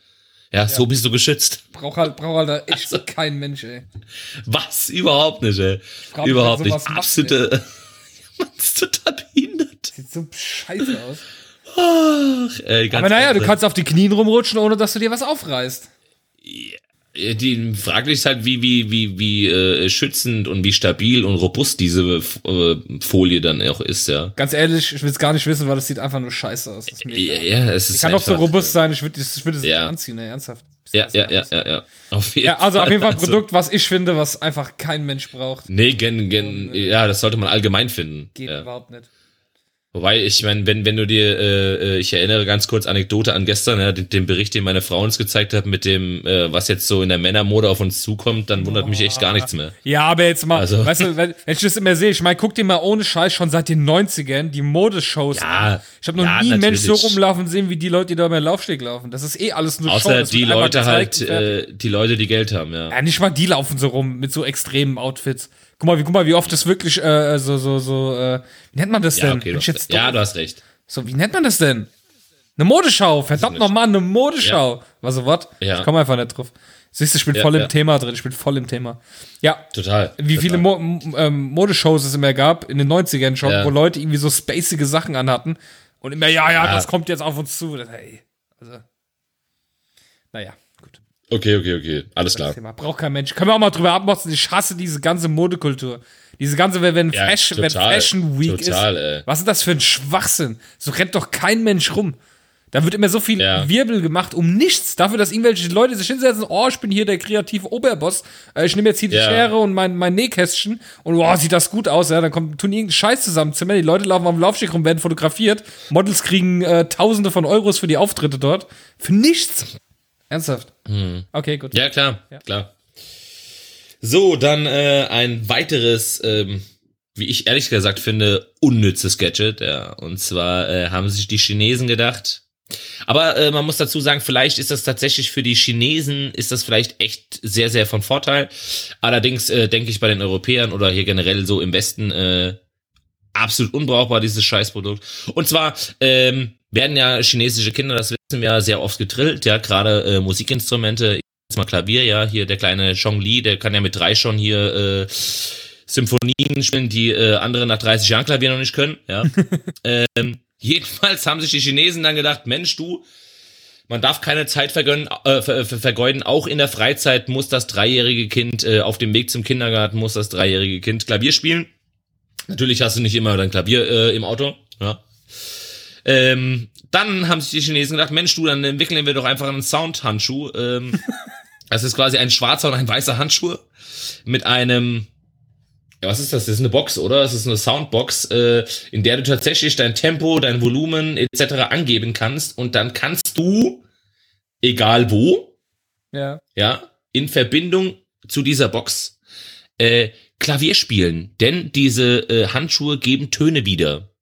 Ja, so bist du geschützt. Braucht halt, braucht halt da echt Also- kein Mensch, ey. Was? Überhaupt nicht, ey. mich, Überhaupt wer nicht. macht, Absolute. <laughs> Man ist total behindert. Sieht so scheiße aus. Ach, ganz Aber naja, du ehrlich. kannst auf die Knien rumrutschen, ohne dass du dir was aufreißt. Äh, Die fraglich ist halt, wie, wie, wie, wie äh, schützend und wie stabil und robust diese äh, Folie dann auch ist, ja. Ganz ehrlich, ich will es gar nicht wissen, weil das sieht einfach nur scheiße aus. Ja, ja, es ist Ich kann auch so einfach- robust sein, ich würde ich würd es Ja. nicht anziehen, ey, ernsthaft. Ja, ja, ja, ja, ja. Auf jeden Ja, also auf jeden Fall ein Also, Produkt, was ich finde, was einfach kein Mensch braucht. Nee, gen, gen, ja, das sollte man allgemein finden. Geht ja. überhaupt nicht. Wobei, ich meine, wenn, wenn du dir, äh, äh, ich erinnere ganz kurz Anekdote an gestern, ja, den, den Bericht, den meine Frau uns gezeigt hat, mit dem, äh, was jetzt so in der Männermode auf uns zukommt, dann wundert mich echt gar nichts mehr. Ja, aber jetzt mal, Also- weißt du, wenn, wenn ich das immer sehe, ich meine, guck dir mal ohne Scheiß schon seit den 90ern die Modeshows Ja, an. Ich habe noch ja, nie einen Mensch so rumlaufen sehen, wie die Leute, die da den Laufsteg laufen. Das ist eh alles nur Show. Außer die Leute halt, äh, die Leute, die Geld haben, ja. Ja, nicht mal die laufen so rum mit so extremen Outfits. Guck mal, wie, guck mal, wie oft das wirklich äh, so, so, so, äh, wie nennt man das Ja, denn? okay, du hast, ja, du hast recht. So, wie nennt man das denn? Eine Modeschau, verdammt nochmal, eine Modeschau. Was so was? Ja. Ich komme einfach nicht drauf. Siehst du, ich bin Ja, voll im ja. Thema drin, ich bin voll im Thema. Ja, Total. wie viele total. Mo m- ähm, Modeshows es immer gab, in den 90ern schon, Ja. wo Leute irgendwie so spacige Sachen anhatten und immer, ja, ja, Ja. das kommt jetzt auf uns zu. Das, hey, also, naja. Okay, okay, okay. Alles klar. Thema. Braucht kein Mensch. Können wir auch mal drüber abmotzen. Ich hasse diese ganze Modekultur. Diese ganze, wenn, wenn, Ja, Fashion, wenn total. Fashion Week Total, ist. ey. Was ist das für ein Schwachsinn? So rennt doch kein Mensch rum. Da wird immer so viel Ja. Wirbel gemacht um nichts. Dafür, dass irgendwelche Leute sich hinsetzen, oh, ich bin hier der kreative Oberboss. Äh, ich nehme jetzt hier die Ja. Schere und mein, mein Nähkästchen und oh, sieht das gut aus. Ja, dann kommt, tun irgendeinen Scheiß zusammenzimmern. Die Leute laufen auf dem Laufsteg rum, werden fotografiert. Models kriegen äh, Tausende von Euros für die Auftritte dort. Für nichts. Ernsthaft. Okay, gut. Hm. Ja, klar, klar. So, dann äh, ein weiteres, ähm, wie ich ehrlich gesagt finde, unnützes Gadget. Ja. Und zwar äh, haben sich die Chinesen gedacht. Aber äh, man muss dazu sagen, vielleicht ist das tatsächlich für die Chinesen, ist das vielleicht echt sehr, sehr von Vorteil. Allerdings äh, denke ich bei den Europäern oder hier generell so im Westen äh, absolut unbrauchbar, dieses Scheißprodukt. Und zwar ähm, werden ja chinesische Kinder, das wir ja, sehr oft gedrillt, ja, gerade äh, Musikinstrumente, jetzt mal Klavier, ja, hier der kleine Chong Li, der kann ja mit drei schon hier äh, Symphonien spielen, die äh, andere nach 30 Jahren Klavier noch nicht können, ja. <laughs> ähm, jedenfalls haben sich die Chinesen dann gedacht, Mensch, du, man darf keine Zeit vergönnen, äh, ver, ver, vergeuden. Auch in der Freizeit muss das dreijährige Kind äh, auf dem Weg zum Kindergarten muss das dreijährige Kind Klavier spielen. Natürlich hast du nicht immer dein Klavier äh, im Auto. Ja. Ähm, dann haben sich die Chinesen gedacht, Mensch, du, dann entwickeln wir doch einfach einen Soundhandschuh. Ähm, <laughs> das ist quasi ein schwarzer und ein weißer Handschuh mit einem ja, was ist das? Das ist eine Box, oder? Das ist eine Soundbox, äh, in der du tatsächlich dein Tempo, dein Volumen etc. angeben kannst und dann kannst du, egal wo, Ja. ja, in Verbindung zu dieser Box äh, Klavier spielen, denn diese äh, Handschuhe geben Töne wieder.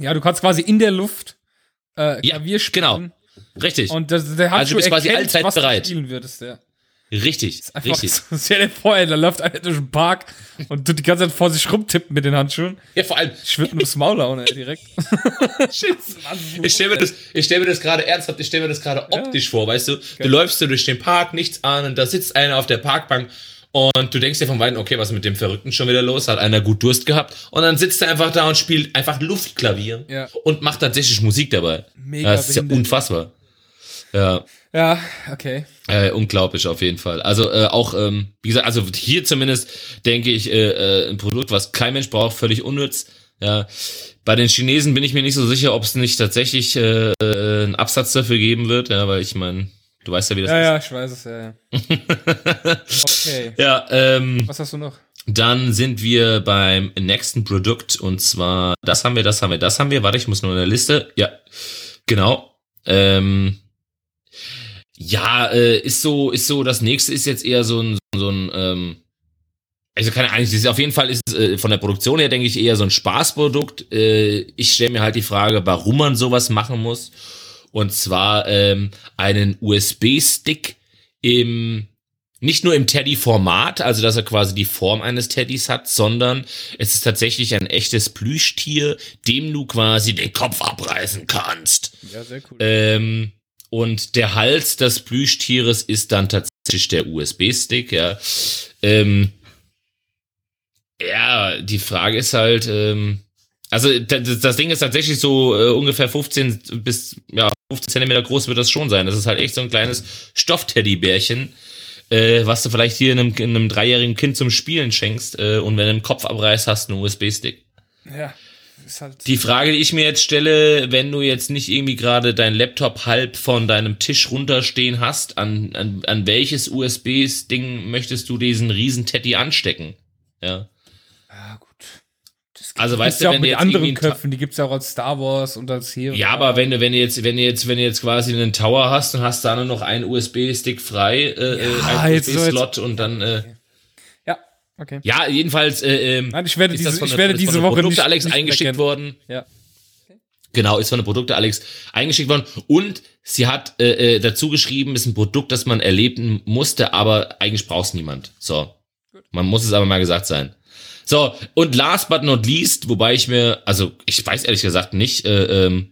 Ja, du kannst quasi in der Luft äh, Ja, Klavier spielen. genau. Richtig, Und das, der Handschuh Also du bist quasi erkennt, allzeit was bereit. du spielen würdest, ja. richtig, Ist einfach richtig. so, stell dir vor, ey, da läuft einer durch den Park und tut die ganze Zeit vor sich rumtippen mit den Handschuhen. Ja, vor allem, Ich würde nur das Maul hauen, <laughs> ey, direkt. Ich stelle mir das, ich stell mir das gerade ernsthaft, ich stelle mir das gerade optisch vor, weißt du? Du läufst so durch den Park, nichts an und da sitzt einer auf der Parkbank und du denkst dir von Weitem, okay, was ist mit dem Verrückten schon wieder los? Hat einer gut Durst gehabt und dann sitzt er einfach da und spielt einfach Luftklavier Ja. und macht tatsächlich Musik dabei. Mega das ist ja unfassbar. Ja, Ja, okay. äh, unglaublich auf jeden Fall. Also äh, auch, ähm, wie gesagt, also hier zumindest denke ich, äh, äh, ein Produkt, was kein Mensch braucht, völlig unnütz. Ja, bei den Chinesen bin ich mir nicht so sicher, ob es nicht tatsächlich äh, äh, einen Absatz dafür geben wird, ja, weil ich meine, Du weißt ja, wie das Ja, ist. ja, ich weiß es, ja, ja. <laughs> Okay. Ja, ähm, Was hast du noch? dann sind wir beim nächsten Produkt und zwar, das haben wir, das haben wir, das haben wir. Warte, ich muss nur in der Liste. Ja, genau. Ähm, ja, äh, ist so, ist so, das nächste ist jetzt eher so ein, so ein, ähm, also keine Ahnung, ist auf jeden Fall ist es, äh, von der Produktion her, denke ich, eher so ein Spaßprodukt. Äh, ich stelle mir halt die Frage, warum man sowas machen muss. Und zwar ähm, einen USB-Stick im nicht nur im Teddy-Format, also dass er quasi die Form eines Teddys hat, sondern es ist tatsächlich ein echtes Plüschtier, dem du quasi den Kopf abreißen kannst. Ja, sehr cool. Ähm, und der Hals des Plüschtieres ist dann tatsächlich der USB-Stick, ja. Ähm, ja, die Frage ist halt, ähm, also das, das Ding ist tatsächlich so äh, ungefähr 15 bis ja 15 Zentimeter groß wird das schon sein. Das ist halt echt so ein kleines Stoffteddybärchen, äh, was du vielleicht hier einem, einem dreijährigen Kind zum Spielen schenkst äh, und wenn du einen Kopf abreißt, hast du einen USB-Stick. ja, ist halt. Die Frage, die ich mir jetzt stelle, wenn du jetzt nicht irgendwie gerade dein Laptop halb von deinem Tisch runterstehen hast, an, an, an welches USB-Ding möchtest du diesen riesen Teddy anstecken? Ja. ja, gut. Das Also, weißt du, ja auch wenn du mit jetzt anderen Köpfen, die gibt's ja auch als Star Wars und als hier. Ja, aber wenn du, wenn du jetzt, wenn du jetzt, wenn du jetzt quasi einen Tower hast und hast da nur noch einen USB-Stick frei, äh, äh, Ja, einen so USB-Slot und dann, äh, Ja, okay. ja, jedenfalls, äh, ähm, Nein, ich werde ist diese, von ich der- werde ist von diese der Woche Produkte nicht, Alex nicht eingeschickt erkennen. worden. Ja. Genau, ist von der Produkte Alex eingeschickt worden. Und sie hat äh, äh, dazu geschrieben, ist ein Produkt, das man erleben musste, aber eigentlich braucht niemand. So. Man muss es aber mal gesagt sein. So, und last but not least, wobei ich mir, also ich weiß ehrlich gesagt nicht, äh, ähm,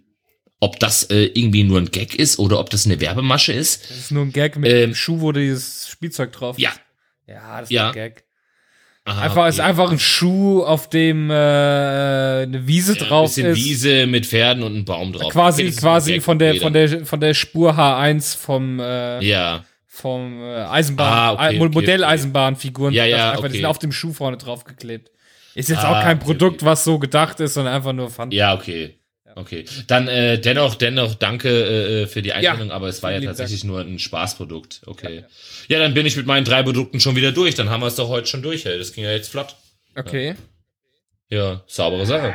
ob das äh, irgendwie nur ein Gag ist oder ob das eine Werbemasche ist. Das ist nur ein Gag mit Ähm, dem Schuh, wo dieses Spielzeug drauf ist. Ja. Ja, das ist Ja. ein Gag. Aha, Einfach ist okay. einfach ein Schuh, auf dem äh, eine Wiese Ja, ein drauf bisschen ist. Wiese mit Pferden und einem Baum drauf. Quasi, ist ein quasi von der, von der, von der Spur H1 vom, äh, Ja, vom äh, Eisenbahn, Ah, okay, okay, Modelleisenbahnfiguren. Ja, ja, einfach, Die okay. sind auf dem Schuh vorne drauf geklebt. Ist jetzt Ah, auch kein okay, Produkt, okay. was so gedacht ist, sondern einfach nur Fun. Ja, okay. Okay. Dann äh, dennoch, dennoch danke äh, für die Einladung, aber es war ja tatsächlich nur ein Spaßprodukt. Okay. Ja, dann bin ich mit meinen drei Produkten schon wieder durch. Dann haben wir es doch heute schon durch. Ey. Das ging ja jetzt flott. Okay. Ja, saubere Sache.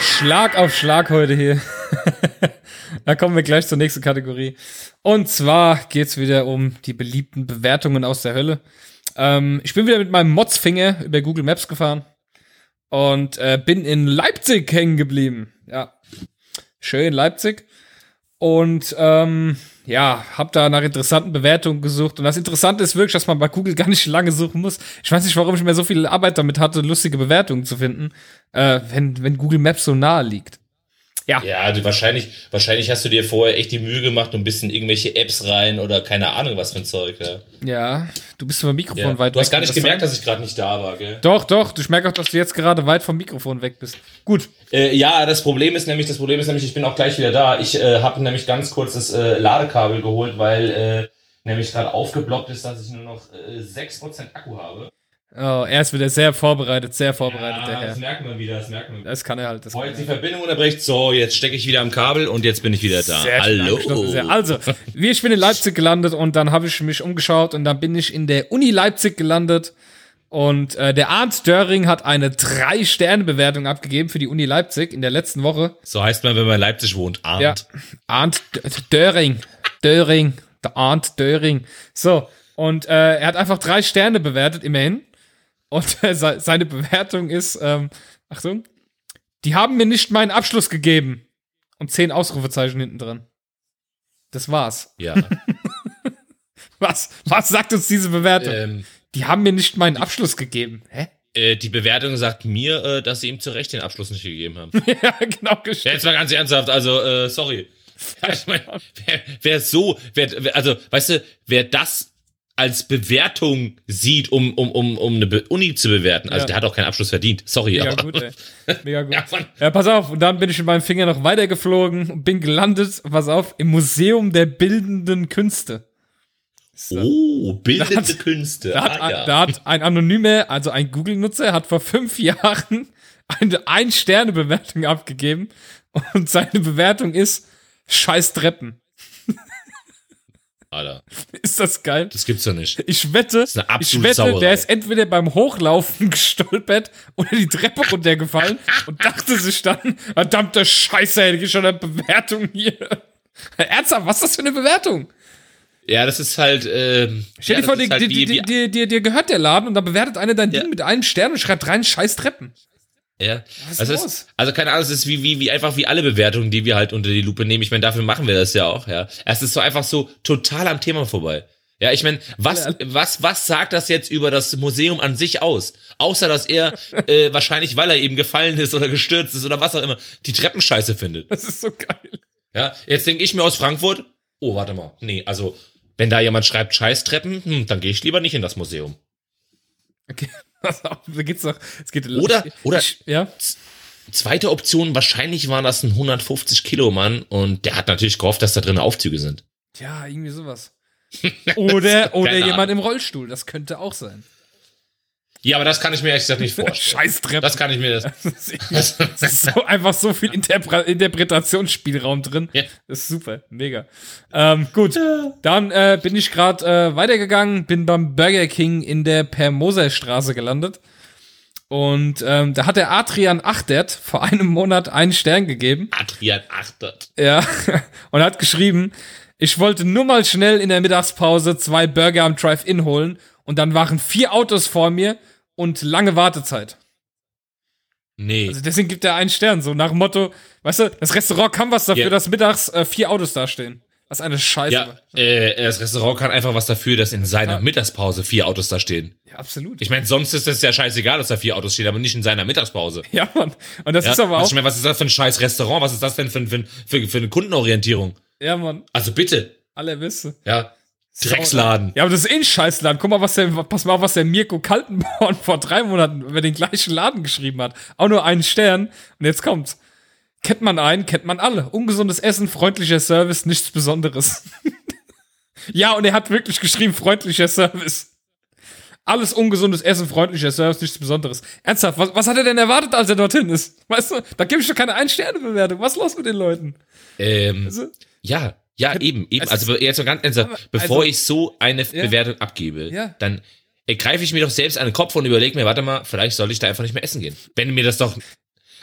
Schlag auf Schlag heute hier. <laughs> da kommen wir gleich zur nächsten Kategorie. Und zwar geht's wieder um die beliebten Bewertungen aus der Hölle. Ähm, ich bin wieder mit meinem Motzfinger über Google Maps gefahren und äh, bin in Leipzig hängen geblieben. Ja, schön Leipzig. Und ähm, ja, hab da nach interessanten Bewertungen gesucht. Und das Interessante ist wirklich, dass man bei Google <laughs> gar nicht lange suchen muss. Ich weiß nicht, warum ich mir so viel Arbeit damit hatte, lustige Bewertungen zu finden, äh, wenn, wenn Google Maps so nahe liegt. Ja, du, wahrscheinlich, wahrscheinlich hast du dir vorher echt die Mühe gemacht und bist in irgendwelche Apps rein oder keine Ahnung was für ein Zeug. Ja. Ja, du bist vom Mikrofon Ja. weit Du hast weg. gar nicht Das gemerkt, dass ich gerade nicht da war, gell? Doch, doch, ich merke auch, dass du jetzt gerade weit vom Mikrofon weg bist. Gut. Äh, ja, das Problem ist nämlich, das Problem ist nämlich, ich bin auch gleich wieder da. Ich äh, habe nämlich ganz kurz das äh, Ladekabel geholt, weil äh, nämlich gerade aufgeploppt ist, dass ich nur noch äh, 6% Akku habe. Oh, er ist wieder sehr vorbereitet, sehr vorbereitet, der das Herr. merken wir wieder, das merken wir wieder. Das kann er halt. Das Heute die halt. Verbindung unterbricht. So, jetzt stecke ich wieder am Kabel und jetzt bin ich wieder da. Sehr Hallo. Also, wie ich bin in Leipzig gelandet und dann habe ich mich umgeschaut und dann bin ich in der Uni Leipzig gelandet. Und äh, der Arndt Döring hat eine Drei-Sterne-Bewertung abgegeben für die Uni Leipzig in der letzten Woche. So heißt man, wenn man in Leipzig wohnt. Arndt. Ja. Arndt Döring. Döring. Der Arndt Döring. So. Und äh, er hat einfach drei Sterne bewertet, immerhin. Und äh, se- seine Bewertung ist, ähm, Achtung, die haben mir nicht meinen Abschluss gegeben. Und zehn Ausrufezeichen hinten dran. Das war's. Ja. <laughs> Was? Was sagt uns diese Bewertung? ähm, Die haben mir nicht meinen Abschluss gegeben. Hä? äh, die Bewertung sagt mir, äh, dass sie ihm zu Recht den Abschluss nicht gegeben haben. <laughs> ja, genau Ja, jetzt mal ganz ernsthaft, also, äh, sorry. <laughs> Ja, ich mein, wer, wer so, wer, also, weißt du, wer das als Bewertung sieht, um, um, um, um eine Be Uni zu bewerten, also Ja. der hat auch keinen Abschluss verdient. Sorry, Mega aber. gut, ey. <laughs> Mega gut. Ja. Ja, pass auf, und dann bin ich mit meinem Finger noch weitergeflogen und bin gelandet, pass auf, im Museum der Bildenden Künste. Oh, bildende Da hat- Künste. Da hat, ah, ja. da hat ein Anonyme, also ein Google-Nutzer, hat vor fünf Jahren <laughs> eine Ein-Sterne-Bewertung abgegeben und seine Bewertung ist Scheiß Treppen. Alter, Ist das geil? das gibt's doch nicht. Ich wette, ich wette, Sauerei. der ist entweder beim Hochlaufen <laughs> gestolpert oder die Treppe runtergefallen und dachte sich dann, verdammte Scheiße, hätte ich schon eine Bewertung hier. Ernsthaft, was ist das für eine Bewertung? Ja, das ist halt. Ähm, Stell ja, dir vor, dir, halt dir, dir, gehört der Laden und dann bewertet einer dein Ja. Ding mit einem Stern und schreibt rein, scheiß Treppen. Ja, Was ist also, es, also keine Ahnung, es ist wie, wie, wie einfach wie alle Bewertungen, die wir halt unter die Lupe nehmen. Ich meine, dafür machen wir das ja auch, ja. Es ist so einfach so total am Thema vorbei. Ja, ich meine, was, was, was sagt das jetzt über das Museum an sich aus? Außer, dass er äh, <laughs> wahrscheinlich, weil er eben gefallen ist oder gestürzt ist oder was auch immer, die Treppenscheiße findet. Das ist so geil. Ja, jetzt denke ich mir aus Frankfurt, oh, warte mal, nee, also, wenn da jemand schreibt Scheißtreppen, hm, dann gehe ich lieber nicht in das Museum. Okay, da geht's doch, es geht Oder- oder- ja, Zweite Option, wahrscheinlich war das ein 150 Kilo Mann und der hat natürlich gehofft, dass da drin Aufzüge sind. ja, irgendwie sowas. <laughs> Oder, oder jemand im Rollstuhl, das könnte auch sein. Ja, aber das kann ich mir ehrlich gesagt nicht <laughs> vorstellen. Scheiß Treppe. Das kann ich mir <laughs> das. Das ist so, einfach so viel Interpre Interpretationsspielraum drin. Ja. Das ist super, mega. Ähm, gut, dann äh, bin ich gerade äh, weitergegangen, bin beim Burger King in der Permoserstraße gelandet. Und ähm, da hat der Adrian Achtert vor einem Monat einen Stern gegeben. Adrian achtert. Ja, <laughs> und hat geschrieben, ich wollte nur mal schnell in der Mittagspause zwei Burger am Drive-In holen und dann waren vier Autos vor mir und lange Wartezeit. Nee. Also deswegen gibt er einen Stern, so nach dem Motto, weißt du, das Restaurant kann was dafür, Ja. dass mittags äh, vier Autos dastehen. Was eine Scheiße. ja, äh, das Restaurant kann einfach was dafür, dass in seiner Ja. Mittagspause vier Autos da stehen. Ja, absolut. Ich meine, sonst ist es ja scheißegal, dass da vier Autos stehen, aber nicht in seiner Mittagspause. ja, Mann. Und das Ja? ist aber was, auch, ich meine, was ist das für ein scheiß Restaurant? Was ist das denn für, für, für, für eine Kundenorientierung? ja, Mann, Also bitte. alle wissen. Ja. Drecksladen. Ja, aber das ist eh ein Scheißladen. Guck mal, was der, pass mal auf, was der Mirko Kaltenborn <laughs> vor drei Monaten über den gleichen Laden geschrieben hat. Auch nur einen Stern. Und jetzt kommt's. Kennt man einen, kennt man alle. Ungesundes Essen, freundlicher Service, nichts Besonderes. <laughs> ja, und er hat wirklich geschrieben, freundlicher Service. Alles ungesundes Essen, freundlicher Service, nichts Besonderes. Ernsthaft, was, was hat er denn erwartet, als er dorthin ist? Weißt du, da gebe ich doch keine Ein-Sterne-Bewertung. Was ist los mit den Leuten? Ähm, Also, ja, ja, eben, eben. es Also jetzt mal ganz ernsthaft, bevor also- ich so eine Ja. Bewertung abgebe, Ja. dann greife ich mir doch selbst an den Kopf und überlege mir, warte mal, vielleicht soll ich da einfach nicht mehr essen gehen. Wenn mir das doch.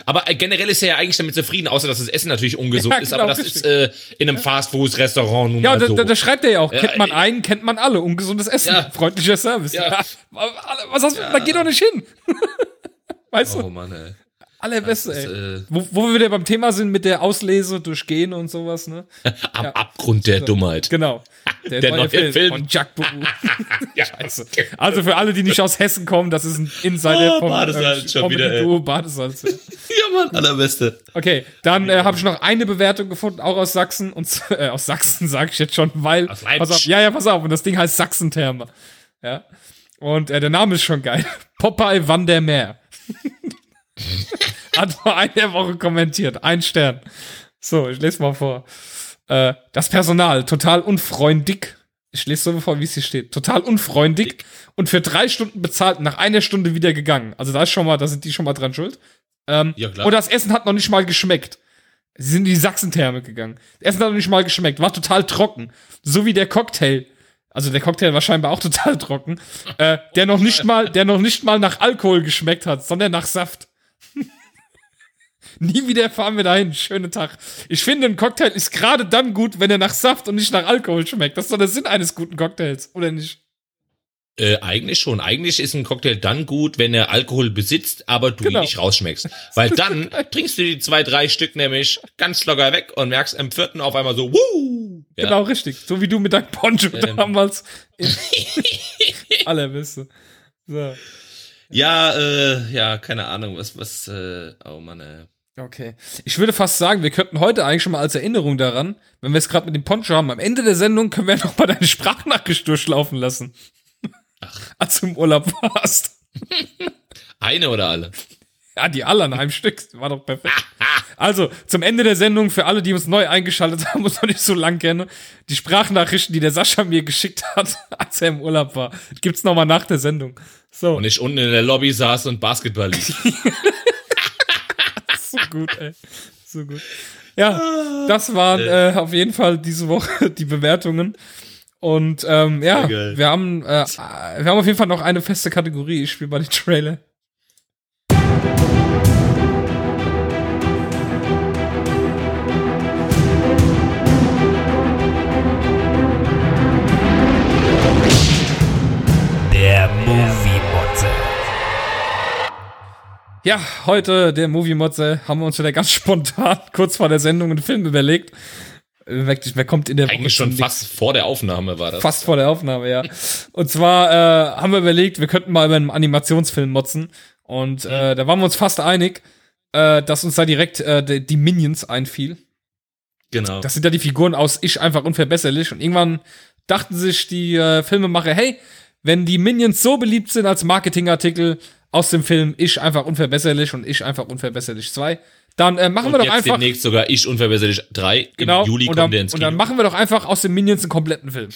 Aber generell ist er ja eigentlich damit zufrieden, außer dass das Essen natürlich ungesund <laughs> Ja, ist, genau, aber das richtig. ist äh, in einem Fastfood-Restaurant nun Ja, mal da, so. da, da schreibt er ja auch, Ja, kennt man äh, einen, kennt man alle, ungesundes Essen, Ja. freundlicher Service. Ja. <laughs> Was hast du, da geht doch nicht hin. <laughs> weißt oh du, Mann, ey. Allerbeste, ist, ey. äh, Wo, wo wir wieder beim Thema sind mit der Auslese durch Gene und sowas, ne? <laughs> am Abgrund der Dummheit. Genau. <laughs> Der neue Film. von Jack Bou. <laughs> Ja. Scheiße. Also für alle, die nicht aus Hessen kommen, das ist ein Insider Oh, vom Badesalz schon wieder. Comedy-Duo Badesalz. ja. Ja, Mann, allerbeste. Okay, dann äh, habe ich noch eine Bewertung gefunden, auch aus Sachsen. Und äh, aus Sachsen sage ich jetzt schon, weil. Aus. Pass auf, ja, ja, pass auf. Und das Ding heißt Sachsentherme. Ja. Und äh, der Name ist schon geil. Popeye van der Meer. <laughs> Hat vor einer Woche kommentiert. Ein Stern. So, ich lese mal vor. Äh, das Personal, total unfreundlich. Ich lese so vor, wie es hier steht. Total unfreundlich und für drei Stunden bezahlt, nach einer Stunde wieder gegangen. Also da ist schon mal, da sind die schon mal dran schuld. Ähm, Ja, klar. Und das Essen hat noch nicht mal geschmeckt. Sie sind in die Sachsentherme gegangen. Das Essen hat noch nicht mal geschmeckt, war total trocken. So wie der Cocktail. Also der Cocktail war scheinbar auch <laughs> total trocken. Äh, der noch nicht mal, der noch nicht mal nach Alkohol geschmeckt hat, sondern nach Saft. <laughs> Nie wieder fahren wir dahin. Schönen Tag. Ich finde, ein Cocktail ist gerade dann gut, wenn er nach Saft und nicht nach Alkohol schmeckt. Das ist doch der Sinn eines guten Cocktails, oder nicht? Äh, eigentlich schon. Eigentlich ist ein Cocktail dann gut, wenn er Alkohol besitzt, aber du Genau. ihn nicht rausschmeckst. <laughs> Weil dann trinkst du die zwei, drei Stück nämlich ganz locker weg und merkst im vierten auf einmal so, wuh! Ja. Genau, richtig. So wie du mit deinem Poncho Ähm. damals. <laughs> Allerbeste. So. Ja, äh, ja, keine Ahnung, was, was, äh, oh Mann, ey. Okay. Ich würde fast sagen, wir könnten heute eigentlich schon mal als Erinnerung daran, wenn wir es gerade mit dem Poncho haben, am Ende der Sendung können wir noch mal deine Sprachnachricht durchlaufen lassen. <laughs> Als du im Urlaub warst. Eine oder alle? Ja, die alle an einem Stück. War doch perfekt. Also, zum Ende der Sendung, für alle, die uns neu eingeschaltet haben <laughs> und noch nicht so lang kennen, die Sprachnachrichten, die der Sascha mir geschickt hat, <laughs> als er im Urlaub war, gibt's nochmal nach der Sendung. So. Und ich unten in der Lobby saß und Basketball lief. <laughs> so gut, ey. So gut. Ja, das waren äh, auf jeden Fall diese Woche die Bewertungen. Und ähm, ja, wir haben, äh, wir haben auf jeden Fall noch eine feste Kategorie. Ich spiele mal den Trailer. Ja, heute der Movie Motze haben wir uns wieder ganz <laughs> spontan kurz vor der Sendung einen Film überlegt. Wirklich, wer kommt in der Eigentlich schon fast vor der Aufnahme war das. Fast vor der Aufnahme, ja. Und zwar äh, haben wir überlegt, wir könnten mal über einen Animationsfilm motzen. Und äh, da waren wir uns fast einig, äh, dass uns da direkt äh, die, die Minions einfiel. Genau. Das sind ja die Figuren aus Ich einfach unverbesserlich. Und irgendwann dachten sich die äh, Filmemacher, hey, wenn die Minions so beliebt sind als Marketingartikel aus dem Film Ich einfach unverbesserlich und Ich einfach unverbesserlich 2, dann äh, machen und wir doch jetzt einfach. demnächst sogar Ich unverbesserlich 3. Genau. Im Juli und, kommt dann, der ins und Kino. dann machen wir doch einfach aus den Minions einen kompletten Film.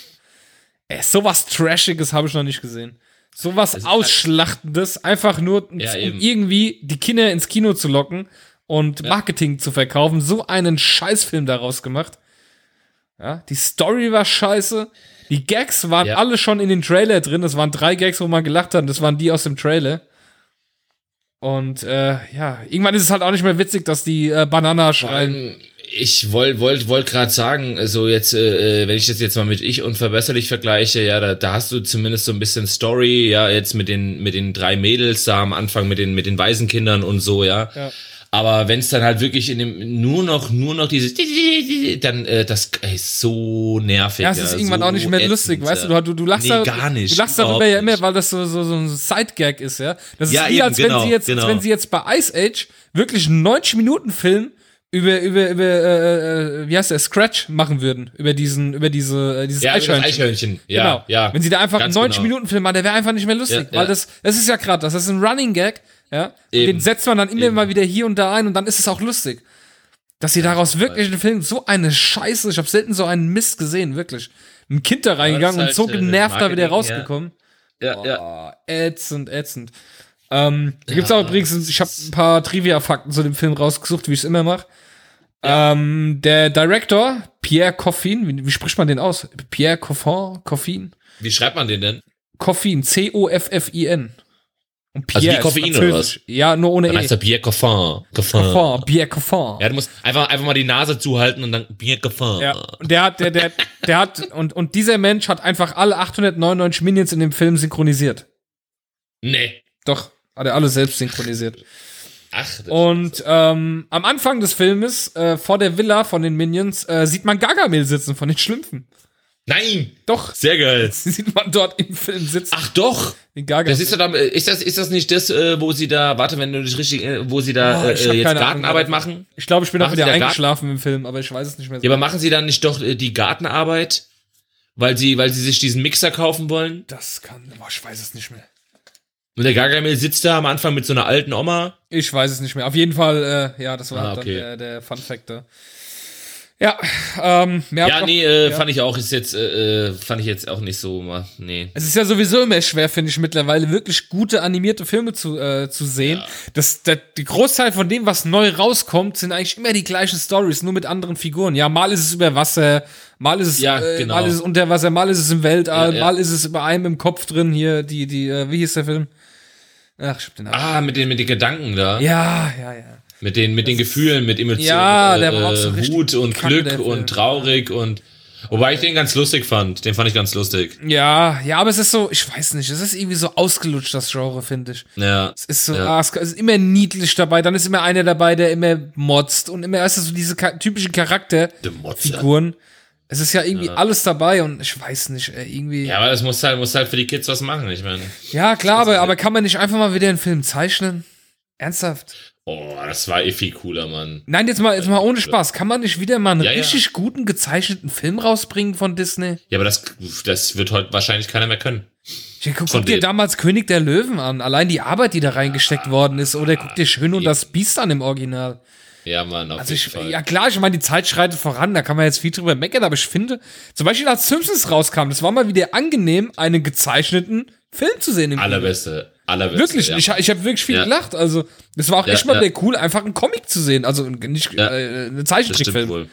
Ey, sowas Trashiges habe ich noch nicht gesehen. Sowas ist Ausschlachtendes, einfach nur, Ja, um irgendwie die Kinder ins Kino zu locken und Marketing zu verkaufen. So einen Scheißfilm daraus gemacht. Ja, die Story war scheiße. Die Gags waren Ja. alle schon in den Trailer drin. Das waren drei Gags, wo man gelacht hat. Das waren die aus dem Trailer. Und äh, ja, irgendwann ist es halt auch nicht mehr witzig, dass die äh, Banana schreien. Ich wollte wollt, wollt gerade sagen, also jetzt, äh, wenn ich das jetzt mal mit ich unverbesserlich vergleiche, ja, da, da hast du zumindest so ein bisschen Story, ja, jetzt mit den mit den drei Mädels da am Anfang mit den mit den Waisenkindern und so, ja. Ja. Aber wenn es dann halt wirklich in dem nur noch nur noch dieses dann äh, das ist so nervig. Ja, es ist irgendwann so auch nicht mehr ätzend, lustig, weißt du, ja. du, du, du lachst, nee, da, gar nicht, du lachst darüber ja immer, weil das so, so, so ein Side-Gag ist, ja. Das ist Ja, wie, eben, als wenn genau, sie jetzt, als genau. wenn sie jetzt bei Ice Age wirklich einen 90-Minuten-Film über, über, über, äh, äh, wie heißt der, Scratch machen würden, über diesen, über diese, äh, dieses Ja, Eichhörnchen. Eichhörnchen. Ja, genau. ja. Wenn sie da einfach einen Ganz 90-Minuten-Film machen, der wäre einfach nicht mehr lustig, Ja, weil ja. das, das ist ja gerade das, das ist ein Running-Gag, ja. Und Eben. den setzt man dann immer Eben. mal wieder hier und da ein und dann ist es auch lustig. Dass sie daraus wirklich einen Film, so eine Scheiße, ich habe selten so einen Mist gesehen, wirklich. Ein Kind da reingegangen ist und so halt, äh, genervt da wieder ja. rausgekommen. Ja, ja. Oh, ätzend, ätzend. Ähm, da gibt's auch übrigens, ich habe ein paar Trivia-Fakten zu dem Film rausgesucht, wie ich es immer mache. Ähm, der Director, Pierre Coffin, wie, wie spricht man den aus? Pierre Coffin? Coffin? Wie schreibt man den denn? Coffin, C-O-F-F-I-N. Und Also wie ist Koffein oder französisch. Ja, nur ohne Dann E. heißt er Pierre Coffin. Coffin. Coffin, Pierre Coffin. Ja, du musst einfach, einfach mal die Nase zuhalten und dann Pierre Coffin. Ja, und der hat, der, der, der hat, und, und dieser Mensch hat einfach alle 899 Minions in dem Film synchronisiert. Nee. Doch, hat er alle selbst synchronisiert. Ach, das Und ähm, am Anfang des Filmes, äh, vor der Villa von den Minions, äh, sieht man Gargamel sitzen von den Schlümpfen. Nein! Doch, Sehr geil. <laughs> sieht man dort im Film sitzen. Ach doch! den Gargamel. Das ist, doch da, ist, das, ist das nicht das, äh, wo sie da, warte, wenn du dich richtig, äh, wo sie da Oh, äh, jetzt Gartenarbeit Ahnung. machen? ich glaube, ich bin auch wieder eingeschlafen im Film, aber ich weiß es nicht mehr so. Ja, aber machen sie dann nicht doch äh, die Gartenarbeit? Weil sie, weil sie sich diesen Mixer kaufen wollen? das kann, boah, ich weiß es nicht mehr. Und der Gargamel sitzt da am Anfang mit so einer alten Oma. Ich weiß es nicht mehr. Auf jeden Fall, äh, ja, das war Ah, okay. dann der, der Fun Factor. Ja, ähm, mehr Ja, nee, äh, ja. fand ich auch, ist jetzt, äh, äh, fand ich jetzt auch nicht so, nee. Es ist ja sowieso immer schwer, finde ich mittlerweile, wirklich gute animierte Filme zu, äh, zu sehen. Das, der, die Großteil von dem, was neu rauskommt, sind eigentlich immer die gleichen Stories, nur mit anderen Figuren. Ja, mal ist es über Wasser, mal ist es, Ja, äh, genau. mal ist es unter Wasser, mal ist es im Weltall, Ja, ja. mal ist es über einem im Kopf drin, hier, die, die, äh, wie hieß der Film? Ach, Namen. Ah, mit den, mit den Gedanken da. Ja, ja, ja. Mit den, mit den Gefühlen, mit Emotionen, Ja, äh, der war auch so Wut und kacke, Glück und traurig und, wobei ich den ganz lustig fand. Den fand ich ganz lustig. Ja, ja, aber es ist so, ich weiß nicht, es ist irgendwie so ausgelutscht, das Genre, finde ich. Ja. Es ist so, Ja. ah, es ist immer niedlich dabei, dann ist immer einer dabei, der immer motzt und immer ist so diese ka- typischen Charakterfiguren. Es ist ja irgendwie alles dabei und ich weiß nicht, äh, irgendwie. Ja, aber das muss halt, muss halt für die Kids was machen, ich meine. Ja, klar, aber, aber kann man nicht einfach mal wieder einen Film zeichnen? Ernsthaft? Oh, das war eh viel cooler, Mann. Nein, jetzt mal, jetzt mal ohne Spaß. Kann man nicht wieder mal einen Ja, ja. richtig guten gezeichneten Film rausbringen von Disney? Ja, aber das, das wird heute wahrscheinlich keiner mehr können. Ja, guck, guck dir damals König der Löwen an. Allein die Arbeit, die da reingesteckt worden ist. Oder guck dir Schön und das Biest an im Original. Ja, Mann, auf Also jeden ich, Fall. ja klar, ich meine, die Zeit schreitet voran, da kann man jetzt viel drüber meckern, aber ich finde, zum Beispiel als Simpsons rauskam, das war mal wieder angenehm, einen gezeichneten Film zu sehen. Im. Allerbeste. Allerbeste. Wirklich, ja. ich, ich habe wirklich viel Ja. gelacht. Also, das war auch Ja, echt mal wieder cool, einfach einen Comic zu sehen. Also nicht äh, einen das Zeichentrickfilm. wohl.